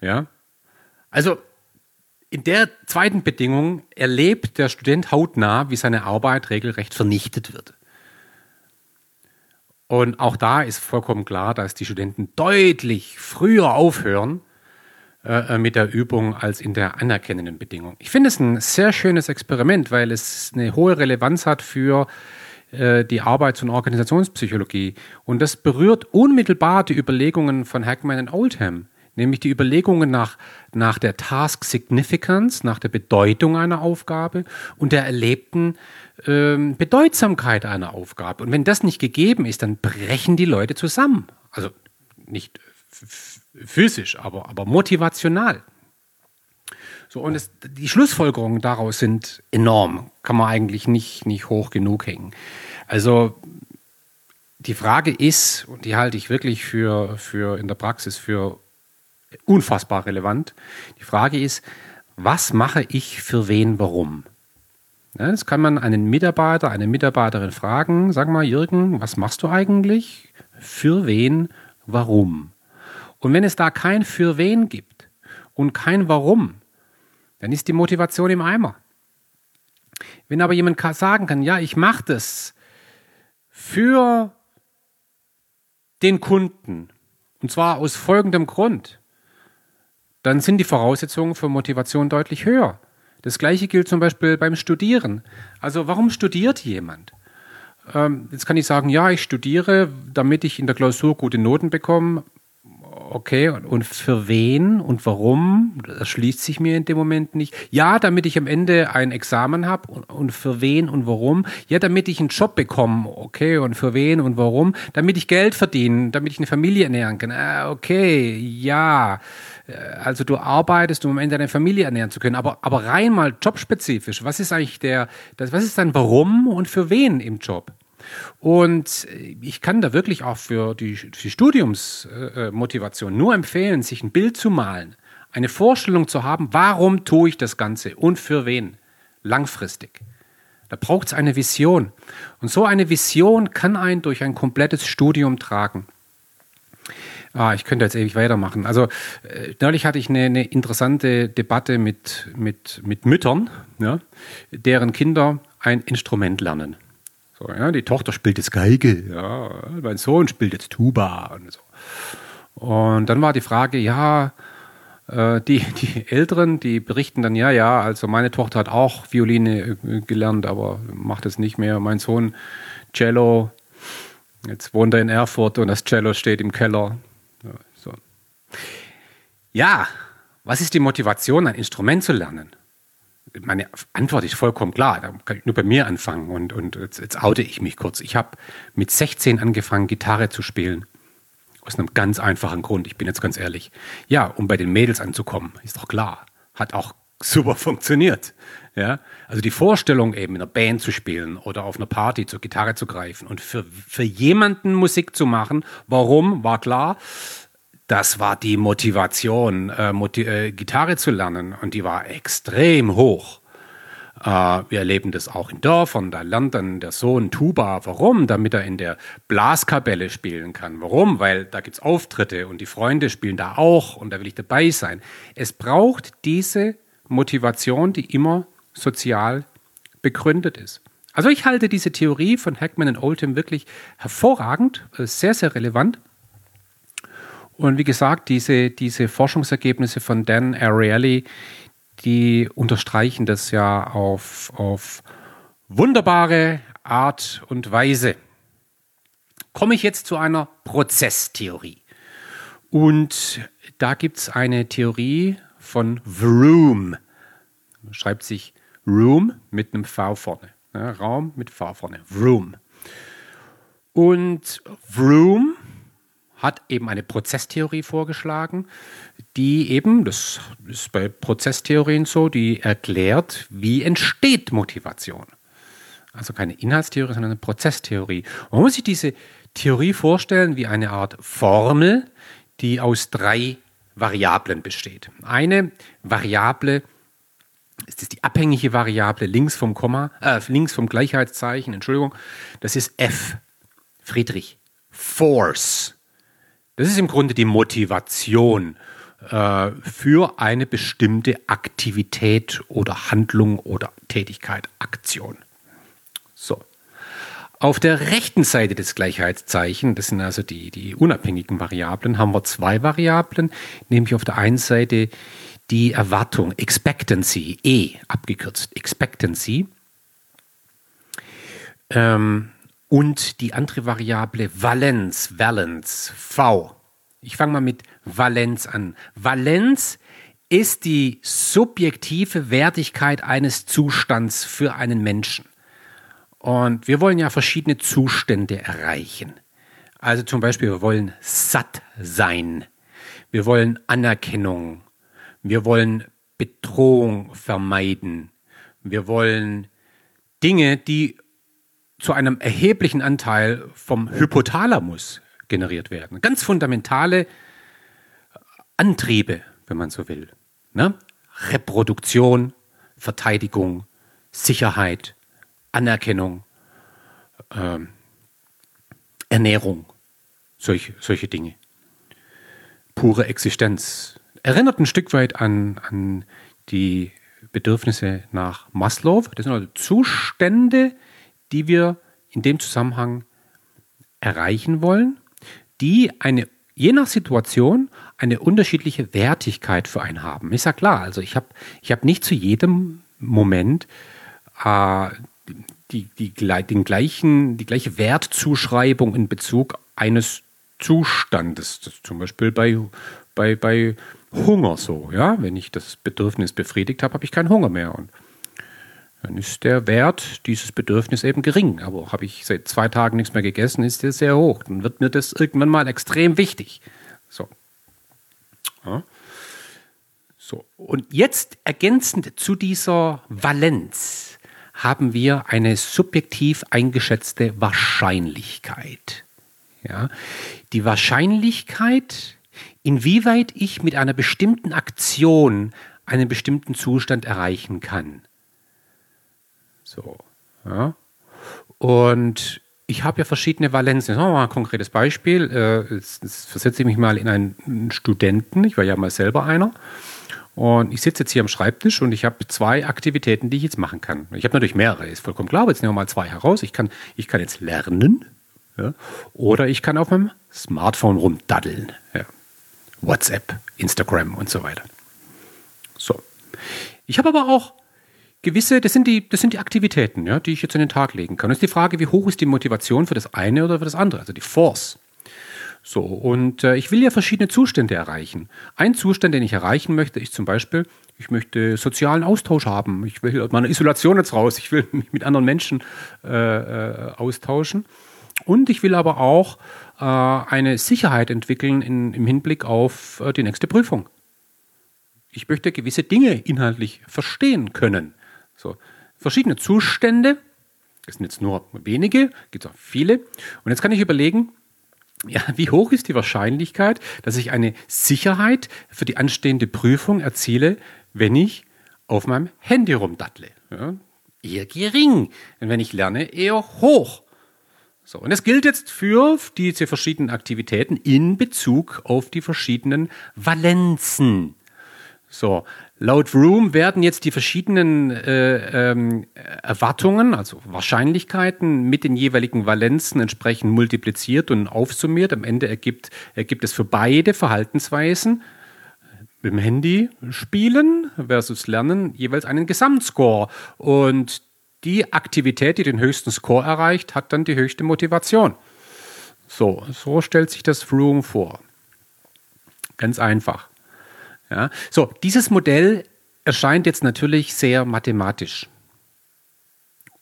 Ja? Also in der zweiten Bedingung erlebt der Student hautnah, wie seine Arbeit regelrecht vernichtet wird. Und auch da ist vollkommen klar, dass die Studenten deutlich früher aufhören, äh, mit der Übung als in der anerkennenden Bedingung. Ich finde es ein sehr schönes Experiment, weil es eine hohe Relevanz hat für äh, die Arbeits- und Organisationspsychologie. Und das berührt unmittelbar die Überlegungen von Hackman und Oldham, nämlich die Überlegungen nach, nach der Task Significance, nach der Bedeutung einer Aufgabe und der erlebten ähm, Bedeutsamkeit einer Aufgabe. Und wenn das nicht gegeben ist, dann brechen die Leute zusammen. Also nicht physisch, aber, aber motivational. So, und es, die Schlussfolgerungen daraus sind enorm. Kann man eigentlich nicht, nicht hoch genug hängen. Also, die Frage ist, und die halte ich wirklich für, für in der Praxis für unfassbar relevant. Die Frage ist, was mache ich für wen, warum? Ja, das kann man einen Mitarbeiter, eine Mitarbeiterin fragen. Sag mal, Jürgen, was machst du eigentlich? Für wen, warum? Und wenn es da kein für wen gibt und kein warum, dann ist die Motivation im Eimer. Wenn aber jemand sagen kann, ja, ich mache das für den Kunden, und zwar aus folgendem Grund, dann sind die Voraussetzungen für Motivation deutlich höher. Das gleiche gilt zum Beispiel beim Studieren. Also warum studiert jemand? Ähm, jetzt kann ich sagen, ja, ich studiere, damit ich in der Klausur gute Noten bekomme. Okay, und für wen und warum? Das schließt sich mir in dem Moment nicht. Ja, damit ich am Ende ein Examen habe. Und, für wen und warum? Ja, damit ich einen Job bekomme. Okay, und für wen und warum? Damit ich Geld verdiene, damit ich eine Familie ernähren kann. Ah, okay, ja. Äh, also du arbeitest, um am Ende deine Familie ernähren zu können. Aber, aber rein mal jobspezifisch. Was ist eigentlich der, das, was ist dein Warum und für wen im Job? Und ich kann da wirklich auch für die, die Studiumsmotivation nur empfehlen, sich ein Bild zu malen, eine Vorstellung zu haben, warum tue ich das Ganze und für wen, langfristig. Da braucht es eine Vision. Und so eine Vision kann einen durch ein komplettes Studium tragen. Ah, ich könnte jetzt ewig weitermachen. Also äh, neulich hatte ich eine, eine, interessante Debatte mit, mit, mit Müttern, ja, deren Kinder ein Instrument lernen. So, ja, die Tochter spielt jetzt Geige, ja, mein Sohn spielt jetzt Tuba und so. Und dann war die Frage, ja, äh, die, die Älteren, die berichten dann, ja, ja, also meine Tochter hat auch Violine äh, gelernt, aber macht es nicht mehr. Mein Sohn Cello, jetzt wohnt er in Erfurt und das Cello steht im Keller. So. ja was ist die Motivation, ein Instrument zu lernen? Meine Antwort ist vollkommen klar. Da kann ich nur bei mir anfangen und, und jetzt, jetzt oute ich mich kurz. Ich habe mit 16 angefangen, Gitarre zu spielen. Aus einem ganz einfachen Grund, ich bin jetzt ganz ehrlich. Ja, um bei den Mädels anzukommen, ist doch klar. Hat auch super funktioniert. Ja, also die Vorstellung eben in einer Band zu spielen oder auf einer Party zur Gitarre zu greifen und für, für jemanden Musik zu machen, warum, war klar das war die Motivation, äh, Moti äh, Gitarre zu lernen und die war extrem hoch. Äh, wir erleben das auch in Dörfern, da lernt dann der Sohn Tuba. Warum? Damit er in der Blaskapelle spielen kann. Warum? Weil da gibt es Auftritte und die Freunde spielen da auch und da will ich dabei sein. Es braucht diese Motivation, die immer sozial begründet ist. Also ich halte diese Theorie von Hackman und Oldham wirklich hervorragend, äh, sehr, sehr relevant. Und wie gesagt, diese, diese Forschungsergebnisse von Dan Ariely, die unterstreichen das ja auf, auf wunderbare Art und Weise. Komme ich jetzt zu einer Prozesstheorie. Und da gibt es eine Theorie von Vroom. Schreibt sich Room mit einem V vorne. Ja, Raum mit V vorne. Vroom. Und Vroom hat eben eine Prozesstheorie vorgeschlagen, die eben, das ist bei Prozesstheorien so, die erklärt, wie entsteht Motivation. Also keine Inhaltstheorie, sondern eine Prozesstheorie. Man muss sich diese Theorie vorstellen wie eine Art Formel, die aus drei Variablen besteht. Eine Variable ist die abhängige Variable links vom Komma, äh, links vom Gleichheitszeichen, Entschuldigung, das ist F. Friedrich. Force. Das ist im Grunde die Motivation äh, für eine bestimmte Aktivität oder Handlung oder Tätigkeit, Aktion. So. Auf der rechten Seite des Gleichheitszeichen, das sind also die, die unabhängigen Variablen, haben wir zwei Variablen, nämlich auf der einen Seite die Erwartung, Expectancy, E abgekürzt, Expectancy. Ähm, und die andere Variable Valenz, Valence, V. Ich fange mal mit Valenz an. Valenz ist die subjektive Wertigkeit eines Zustands für einen Menschen. Und wir wollen ja verschiedene Zustände erreichen. Also zum Beispiel, wir wollen satt sein. Wir wollen Anerkennung. Wir wollen Bedrohung vermeiden. Wir wollen Dinge, die zu einem erheblichen Anteil vom Hypothalamus generiert werden. Ganz fundamentale Antriebe, wenn man so will. Ne? Reproduktion, Verteidigung, Sicherheit, Anerkennung, ähm, Ernährung, solch, solche Dinge. Pure Existenz. Erinnert ein Stück weit an, an die Bedürfnisse nach Maslow. Das sind also Zustände, die wir in dem Zusammenhang erreichen wollen, die eine, je nach Situation eine unterschiedliche Wertigkeit für einen haben. Ist ja klar, also ich habe ich hab nicht zu jedem Moment äh, die, die, den gleichen, die gleiche Wertzuschreibung in Bezug eines Zustandes. Das zum Beispiel bei, bei, bei Hunger so. Ja? Wenn ich das Bedürfnis befriedigt habe, habe ich keinen Hunger mehr. Und dann ist der Wert dieses Bedürfnisses eben gering. Aber habe ich seit zwei Tagen nichts mehr gegessen, ist der sehr hoch. Dann wird mir das irgendwann mal extrem wichtig. So. Ja. So. Und jetzt ergänzend zu dieser Valenz haben wir eine subjektiv eingeschätzte Wahrscheinlichkeit. Ja. Die Wahrscheinlichkeit, inwieweit ich mit einer bestimmten Aktion einen bestimmten Zustand erreichen kann. So. Ja. Und ich habe ja verschiedene Valenzen. Sagen wir mal ein konkretes Beispiel. Äh, jetzt, jetzt versetze ich mich mal in einen Studenten. Ich war ja mal selber einer. Und ich sitze jetzt hier am Schreibtisch und ich habe zwei Aktivitäten, die ich jetzt machen kann. Ich habe natürlich mehrere, ist vollkommen klar, aber jetzt nehmen wir mal zwei heraus. Ich kann, ich kann jetzt lernen ja, oder ich kann auf meinem Smartphone rumdaddeln. Ja. WhatsApp, Instagram und so weiter. So. Ich habe aber auch gewisse, das sind die, das sind die Aktivitäten, ja, die ich jetzt in den Tag legen kann. Und ist die Frage, wie hoch ist die Motivation für das eine oder für das andere, also die Force. So, und äh, ich will ja verschiedene Zustände erreichen. Ein Zustand, den ich erreichen möchte, ist zum Beispiel, ich möchte sozialen Austausch haben. Ich will aus meiner Isolation jetzt raus. Ich will mich mit anderen Menschen äh, äh, austauschen. Und ich will aber auch äh, eine Sicherheit entwickeln in, im Hinblick auf äh, die nächste Prüfung. Ich möchte gewisse Dinge inhaltlich verstehen können. So, verschiedene Zustände, das sind jetzt nur wenige, gibt es auch viele. Und jetzt kann ich überlegen, ja, wie hoch ist die Wahrscheinlichkeit, dass ich eine Sicherheit für die anstehende Prüfung erziele, wenn ich auf meinem Handy rumdattle? Ja, eher gering. Denn wenn ich lerne, eher hoch. So, und das gilt jetzt für diese verschiedenen Aktivitäten in Bezug auf die verschiedenen Valenzen. So, laut Room werden jetzt die verschiedenen äh, ähm, Erwartungen, also Wahrscheinlichkeiten mit den jeweiligen Valenzen entsprechend multipliziert und aufsummiert. Am Ende ergibt, ergibt es für beide Verhaltensweisen mit dem Handy spielen versus lernen jeweils einen Gesamtscore. Und die Aktivität, die den höchsten Score erreicht, hat dann die höchste Motivation. So, so stellt sich das Room vor. Ganz einfach. Ja? So, dieses Modell erscheint jetzt natürlich sehr mathematisch.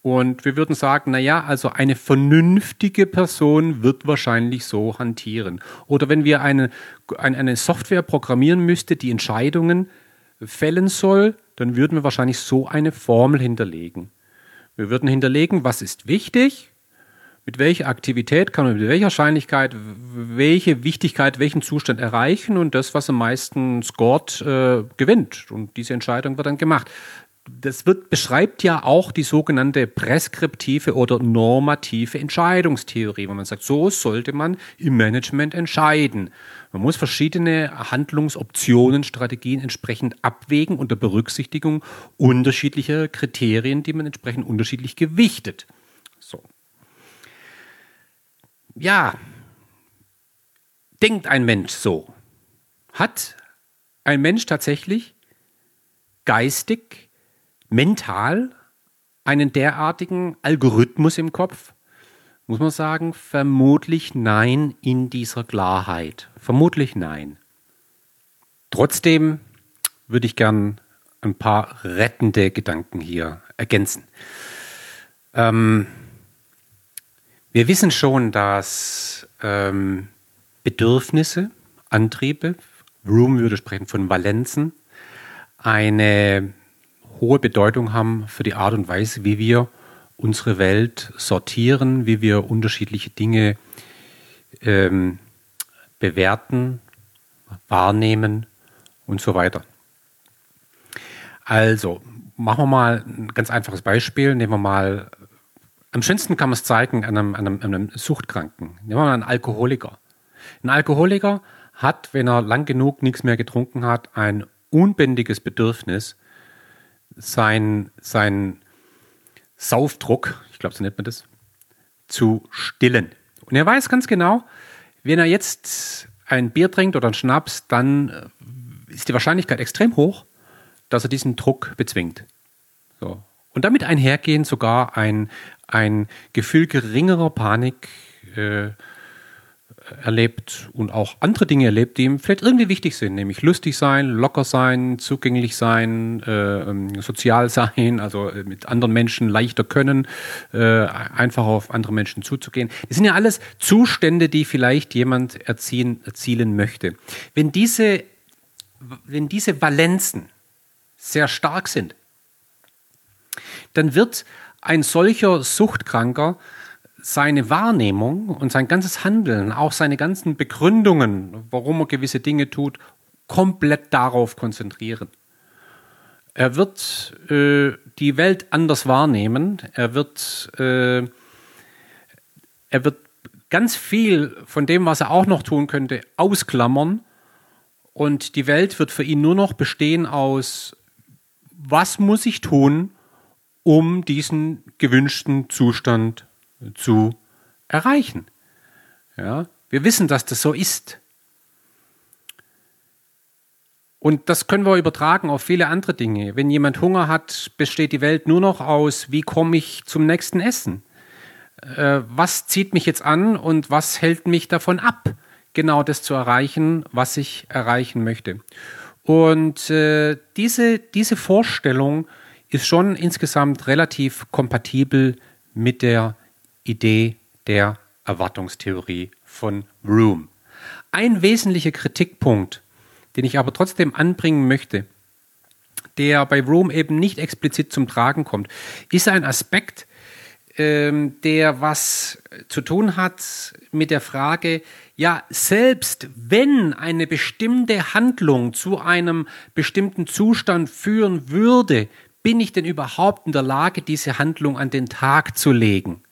Und wir würden sagen, naja, also eine vernünftige Person wird wahrscheinlich so hantieren. Oder wenn wir eine, eine Software programmieren müsste, die Entscheidungen fällen soll, dann würden wir wahrscheinlich so eine Formel hinterlegen. Wir würden hinterlegen, was ist wichtig, mit welcher Aktivität kann man mit welcher Wahrscheinlichkeit welche Wichtigkeit, welchen Zustand erreichen und das, was am meisten scored, äh, gewinnt. Und diese Entscheidung wird dann gemacht. Das wird, beschreibt ja auch die sogenannte preskriptive oder normative Entscheidungstheorie, wo man sagt, so sollte man im Management entscheiden. Man muss verschiedene Handlungsoptionen, Strategien entsprechend abwägen unter Berücksichtigung unterschiedlicher Kriterien, die man entsprechend unterschiedlich gewichtet. Ja, denkt ein Mensch so? Hat ein Mensch tatsächlich geistig, mental einen derartigen Algorithmus im Kopf? Muss man sagen, vermutlich nein in dieser Klarheit. Vermutlich nein. Trotzdem würde ich gern ein paar rettende Gedanken hier ergänzen. Ähm, wir wissen schon, dass ähm, Bedürfnisse, Antriebe, Room würde sprechen von Valenzen, eine hohe Bedeutung haben für die Art und Weise, wie wir unsere Welt sortieren, wie wir unterschiedliche Dinge ähm, bewerten, wahrnehmen und so weiter. Also, machen wir mal ein ganz einfaches Beispiel. Nehmen wir mal, am schönsten kann man es zeigen an einem, an einem, an einem Suchtkranken. Nehmen wir mal einen Alkoholiker. Ein Alkoholiker hat, wenn er lang genug nichts mehr getrunken hat, ein unbändiges Bedürfnis, sein, sein Saufdruck, ich glaube, so nennt man das, zu stillen. Und er weiß ganz genau, wenn er jetzt ein Bier trinkt oder einen Schnaps, dann äh, ist die Wahrscheinlichkeit extrem hoch, dass er diesen Druck bezwingt. So. Und damit einhergehen sogar ein, ein Gefühl geringerer Panik, äh, erlebt und auch andere Dinge erlebt, die ihm vielleicht irgendwie wichtig sind, nämlich lustig sein, locker sein, zugänglich sein, äh, ähm, sozial sein, also äh, mit anderen Menschen leichter können, äh, einfach auf andere Menschen zuzugehen. Das sind ja alles Zustände, die vielleicht jemand erziehen, erzielen möchte. Wenn diese, wenn diese Valenzen sehr stark sind, dann wird ein solcher Suchtkranker seine Wahrnehmung und sein ganzes Handeln, auch seine ganzen Begründungen, warum er gewisse Dinge tut, komplett darauf konzentrieren. Er wird äh, die Welt anders wahrnehmen. Er wird, äh, er wird ganz viel von dem, was er auch noch tun könnte, ausklammern. Und die Welt wird für ihn nur noch bestehen aus, was muss ich tun, um diesen gewünschten Zustand zu erreichen. Ja, wir wissen, dass das so ist. Und das können wir übertragen auf viele andere Dinge. Wenn jemand Hunger hat, besteht die Welt nur noch aus, wie komme ich zum nächsten Essen? Äh, was zieht mich jetzt an und was hält mich davon ab, genau das zu erreichen, was ich erreichen möchte? Und äh, diese, diese Vorstellung ist schon insgesamt relativ kompatibel mit der Idee der Erwartungstheorie von Room. Ein wesentlicher Kritikpunkt, den ich aber trotzdem anbringen möchte, der bei Room eben nicht explizit zum Tragen kommt, ist ein Aspekt, ähm, der was zu tun hat mit der Frage, ja, selbst wenn eine bestimmte Handlung zu einem bestimmten Zustand führen würde, bin ich denn überhaupt in der Lage, diese Handlung an den Tag zu legen?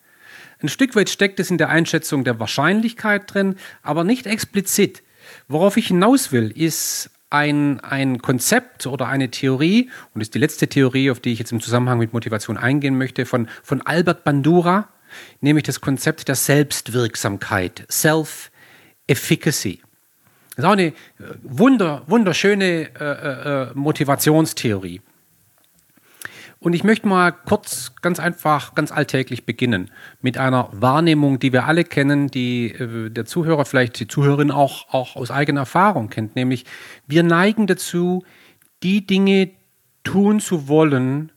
Ein Stück weit steckt es in der Einschätzung der Wahrscheinlichkeit drin, aber nicht explizit. Worauf ich hinaus will, ist ein, ein Konzept oder eine Theorie, und ist die letzte Theorie, auf die ich jetzt im Zusammenhang mit Motivation eingehen möchte, von, von Albert Bandura, nämlich das Konzept der Selbstwirksamkeit, Self-Efficacy. Das ist auch eine äh, wunder, wunderschöne äh, äh, äh Motivationstheorie. Und ich möchte mal kurz, ganz einfach, ganz alltäglich beginnen mit einer Wahrnehmung, die wir alle kennen, die äh, der Zuhörer, vielleicht die Zuhörerin auch, auch aus eigener Erfahrung kennt, nämlich wir neigen dazu, die Dinge tun zu wollen,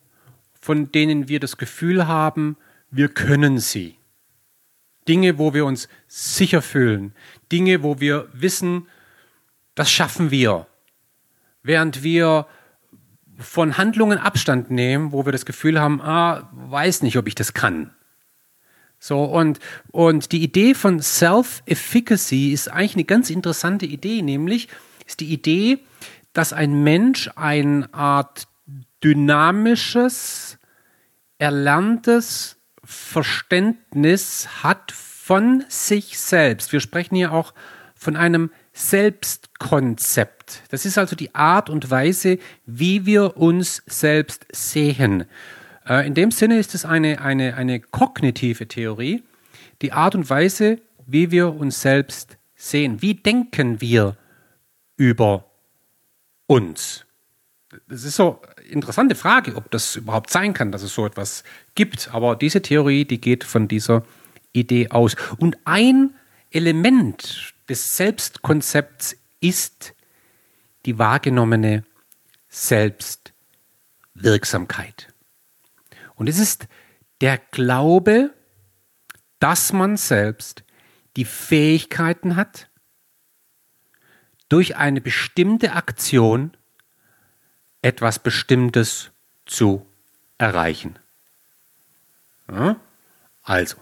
von denen wir das Gefühl haben, wir können sie. Dinge, wo wir uns sicher fühlen. Dinge, wo wir wissen, das schaffen wir. Während wir von Handlungen Abstand nehmen, wo wir das Gefühl haben, ah, weiß nicht, ob ich das kann. So, und, und die Idee von Self-Efficacy ist eigentlich eine ganz interessante Idee, nämlich ist die Idee, dass ein Mensch eine Art dynamisches, erlerntes Verständnis hat von sich selbst. Wir sprechen hier auch von einem Selbstkonzept. Das ist also die Art und Weise, wie wir uns selbst sehen. Äh, in dem Sinne ist es eine, eine, eine kognitive Theorie, die Art und Weise, wie wir uns selbst sehen. Wie denken wir über uns? Das ist so eine interessante Frage, ob das überhaupt sein kann, dass es so etwas gibt. Aber diese Theorie, die geht von dieser Idee aus. Und ein Element des Selbstkonzepts ist die wahrgenommene Selbstwirksamkeit. Und es ist der Glaube, dass man selbst die Fähigkeiten hat, durch eine bestimmte Aktion etwas Bestimmtes zu erreichen. Ja? Also,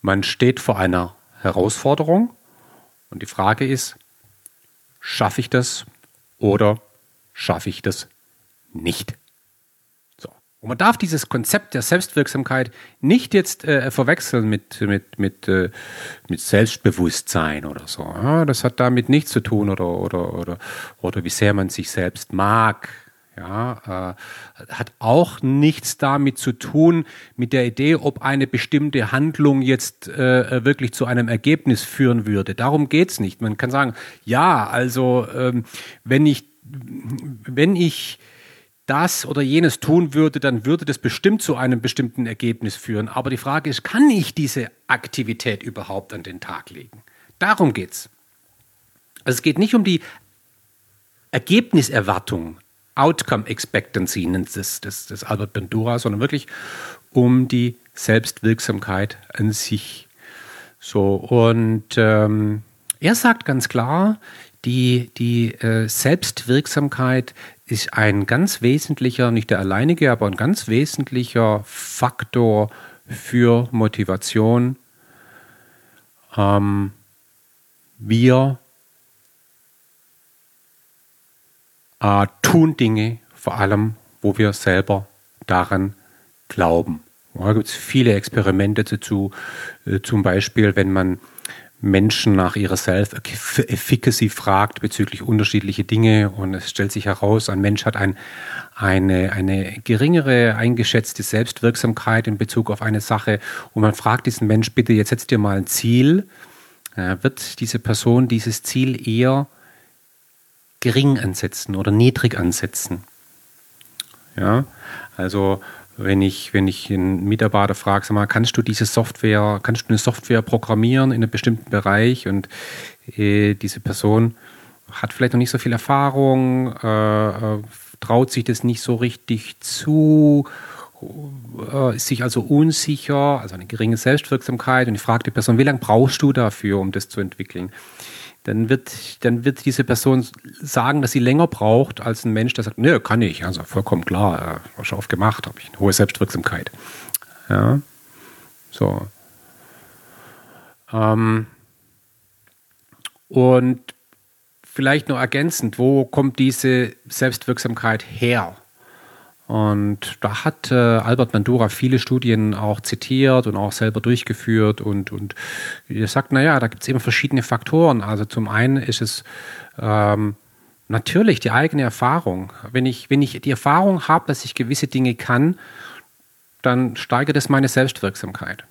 man steht vor einer Herausforderung und die Frage ist, schaffe ich das oder schaffe ich das nicht? Und man darf dieses Konzept der Selbstwirksamkeit nicht jetzt äh, verwechseln mit, mit, mit, äh, mit Selbstbewusstsein oder so. Ja, das hat damit nichts zu tun oder, oder, oder, oder wie sehr man sich selbst mag. Ja, äh, hat auch nichts damit zu tun mit der Idee, ob eine bestimmte Handlung jetzt äh, wirklich zu einem Ergebnis führen würde. Darum geht's nicht. Man kann sagen, ja, also ähm, wenn ich, wenn ich das oder jenes tun würde, dann würde das bestimmt zu einem bestimmten Ergebnis führen. Aber die Frage ist, kann ich diese Aktivität überhaupt an den Tag legen? Darum geht es. Also es geht nicht um die Ergebniserwartung, Outcome Expectancy nennt es das, das Albert Bandura, sondern wirklich um die Selbstwirksamkeit an sich. So, und ähm, er sagt ganz klar, die, die äh, Selbstwirksamkeit ist ein ganz wesentlicher, nicht der alleinige, aber ein ganz wesentlicher Faktor für Motivation. Ähm, wir äh, tun Dinge, vor allem, wo wir selber daran glauben. Da gibt es viele Experimente dazu, äh, zum Beispiel, wenn man Menschen nach ihrer Self-Efficacy fragt bezüglich unterschiedliche Dinge und es stellt sich heraus, ein Mensch hat ein, eine, eine geringere eingeschätzte Selbstwirksamkeit in Bezug auf eine Sache und man fragt diesen Mensch, bitte jetzt setz dir mal ein Ziel, äh, wird diese Person dieses Ziel eher gering ansetzen oder niedrig ansetzen. Ja, also wenn ich, wenn ich einen Mitarbeiter frage, sag mal, kannst du diese Software, kannst du eine Software programmieren in einem bestimmten Bereich und äh, diese Person hat vielleicht noch nicht so viel Erfahrung, äh, äh traut sich das nicht so richtig zu, äh, ist sich also unsicher, also eine geringe Selbstwirksamkeit und ich frage die Person, wie lange brauchst du dafür, um das zu entwickeln? Dann wird, dann wird diese Person sagen, dass sie länger braucht als ein Mensch, der sagt, nö, kann ich. Also vollkommen klar, äh, schon oft gemacht, habe ich eine hohe Selbstwirksamkeit. Ja, so. Ähm, und vielleicht noch ergänzend, wo kommt diese Selbstwirksamkeit her? Und da hat äh, Albert Bandura viele Studien auch zitiert und auch selber durchgeführt und, und er sagt, naja, da gibt es eben verschiedene Faktoren. Also zum einen ist es ähm, natürlich die eigene Erfahrung. Wenn ich, wenn ich die Erfahrung habe, dass ich gewisse Dinge kann, dann steigert es meine Selbstwirksamkeit.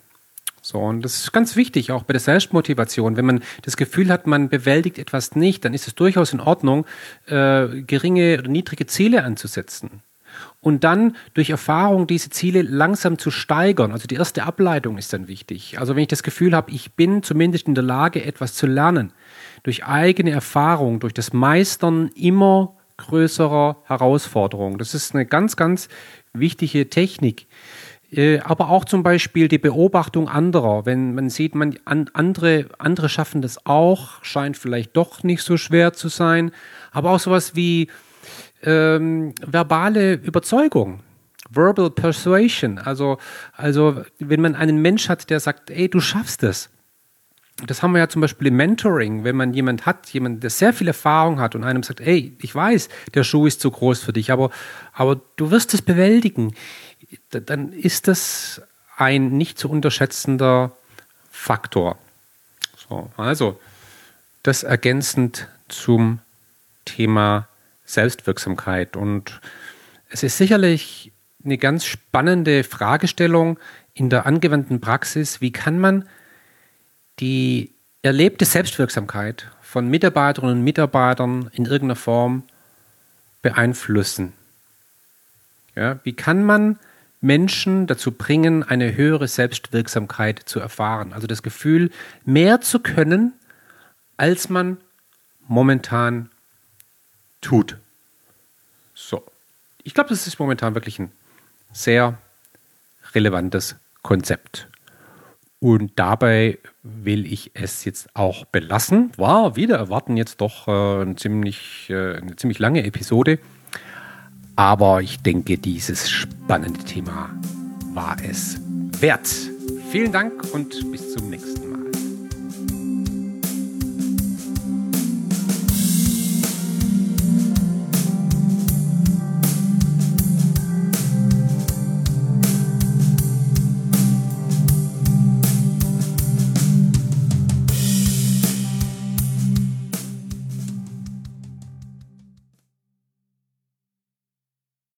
So, und das ist ganz wichtig, auch bei der Selbstmotivation. Wenn man das Gefühl hat, man bewältigt etwas nicht, dann ist es durchaus in Ordnung, äh, geringe oder niedrige Ziele anzusetzen und dann durch Erfahrung diese Ziele langsam zu steigern. Also die erste Ableitung ist dann wichtig. Also wenn ich das Gefühl habe, ich bin zumindest in der Lage, etwas zu lernen, durch eigene Erfahrung, durch das Meistern immer größerer Herausforderungen. Das ist eine ganz, ganz wichtige Technik. Äh, aber auch zum Beispiel die Beobachtung anderer. Wenn man sieht, man, andere, andere schaffen das auch, scheint vielleicht doch nicht so schwer zu sein. Aber auch sowas wie ähm, verbale Überzeugung. Verbal Persuasion. Also, also, wenn man einen Mensch hat, der sagt, ey, du schaffst es. Das haben wir ja zum Beispiel im Mentoring, wenn man jemand hat, jemand, der sehr viel Erfahrung hat und einem sagt, ey, ich weiß, der Schuh ist zu groß für dich, aber, aber du wirst es bewältigen, dann ist das ein nicht zu unterschätzender Faktor. So, also, das ergänzend zum Thema Selbstwirksamkeit. Und es ist sicherlich eine ganz spannende Fragestellung in der angewandten Praxis, wie kann man die erlebte Selbstwirksamkeit von Mitarbeiterinnen und Mitarbeitern in irgendeiner Form beeinflussen? Ja, wie kann man Menschen dazu bringen, eine höhere Selbstwirksamkeit zu erfahren? Also das Gefühl, mehr zu können, als man momentan tut. So. Ich glaube, das ist momentan wirklich ein sehr relevantes Konzept. Und dabei will ich es jetzt auch belassen. War wieder erwarten jetzt doch äh, eine, ziemlich, äh, eine ziemlich lange Episode. Aber ich denke, dieses spannende Thema war es wert. Vielen Dank und bis zum nächsten Mal.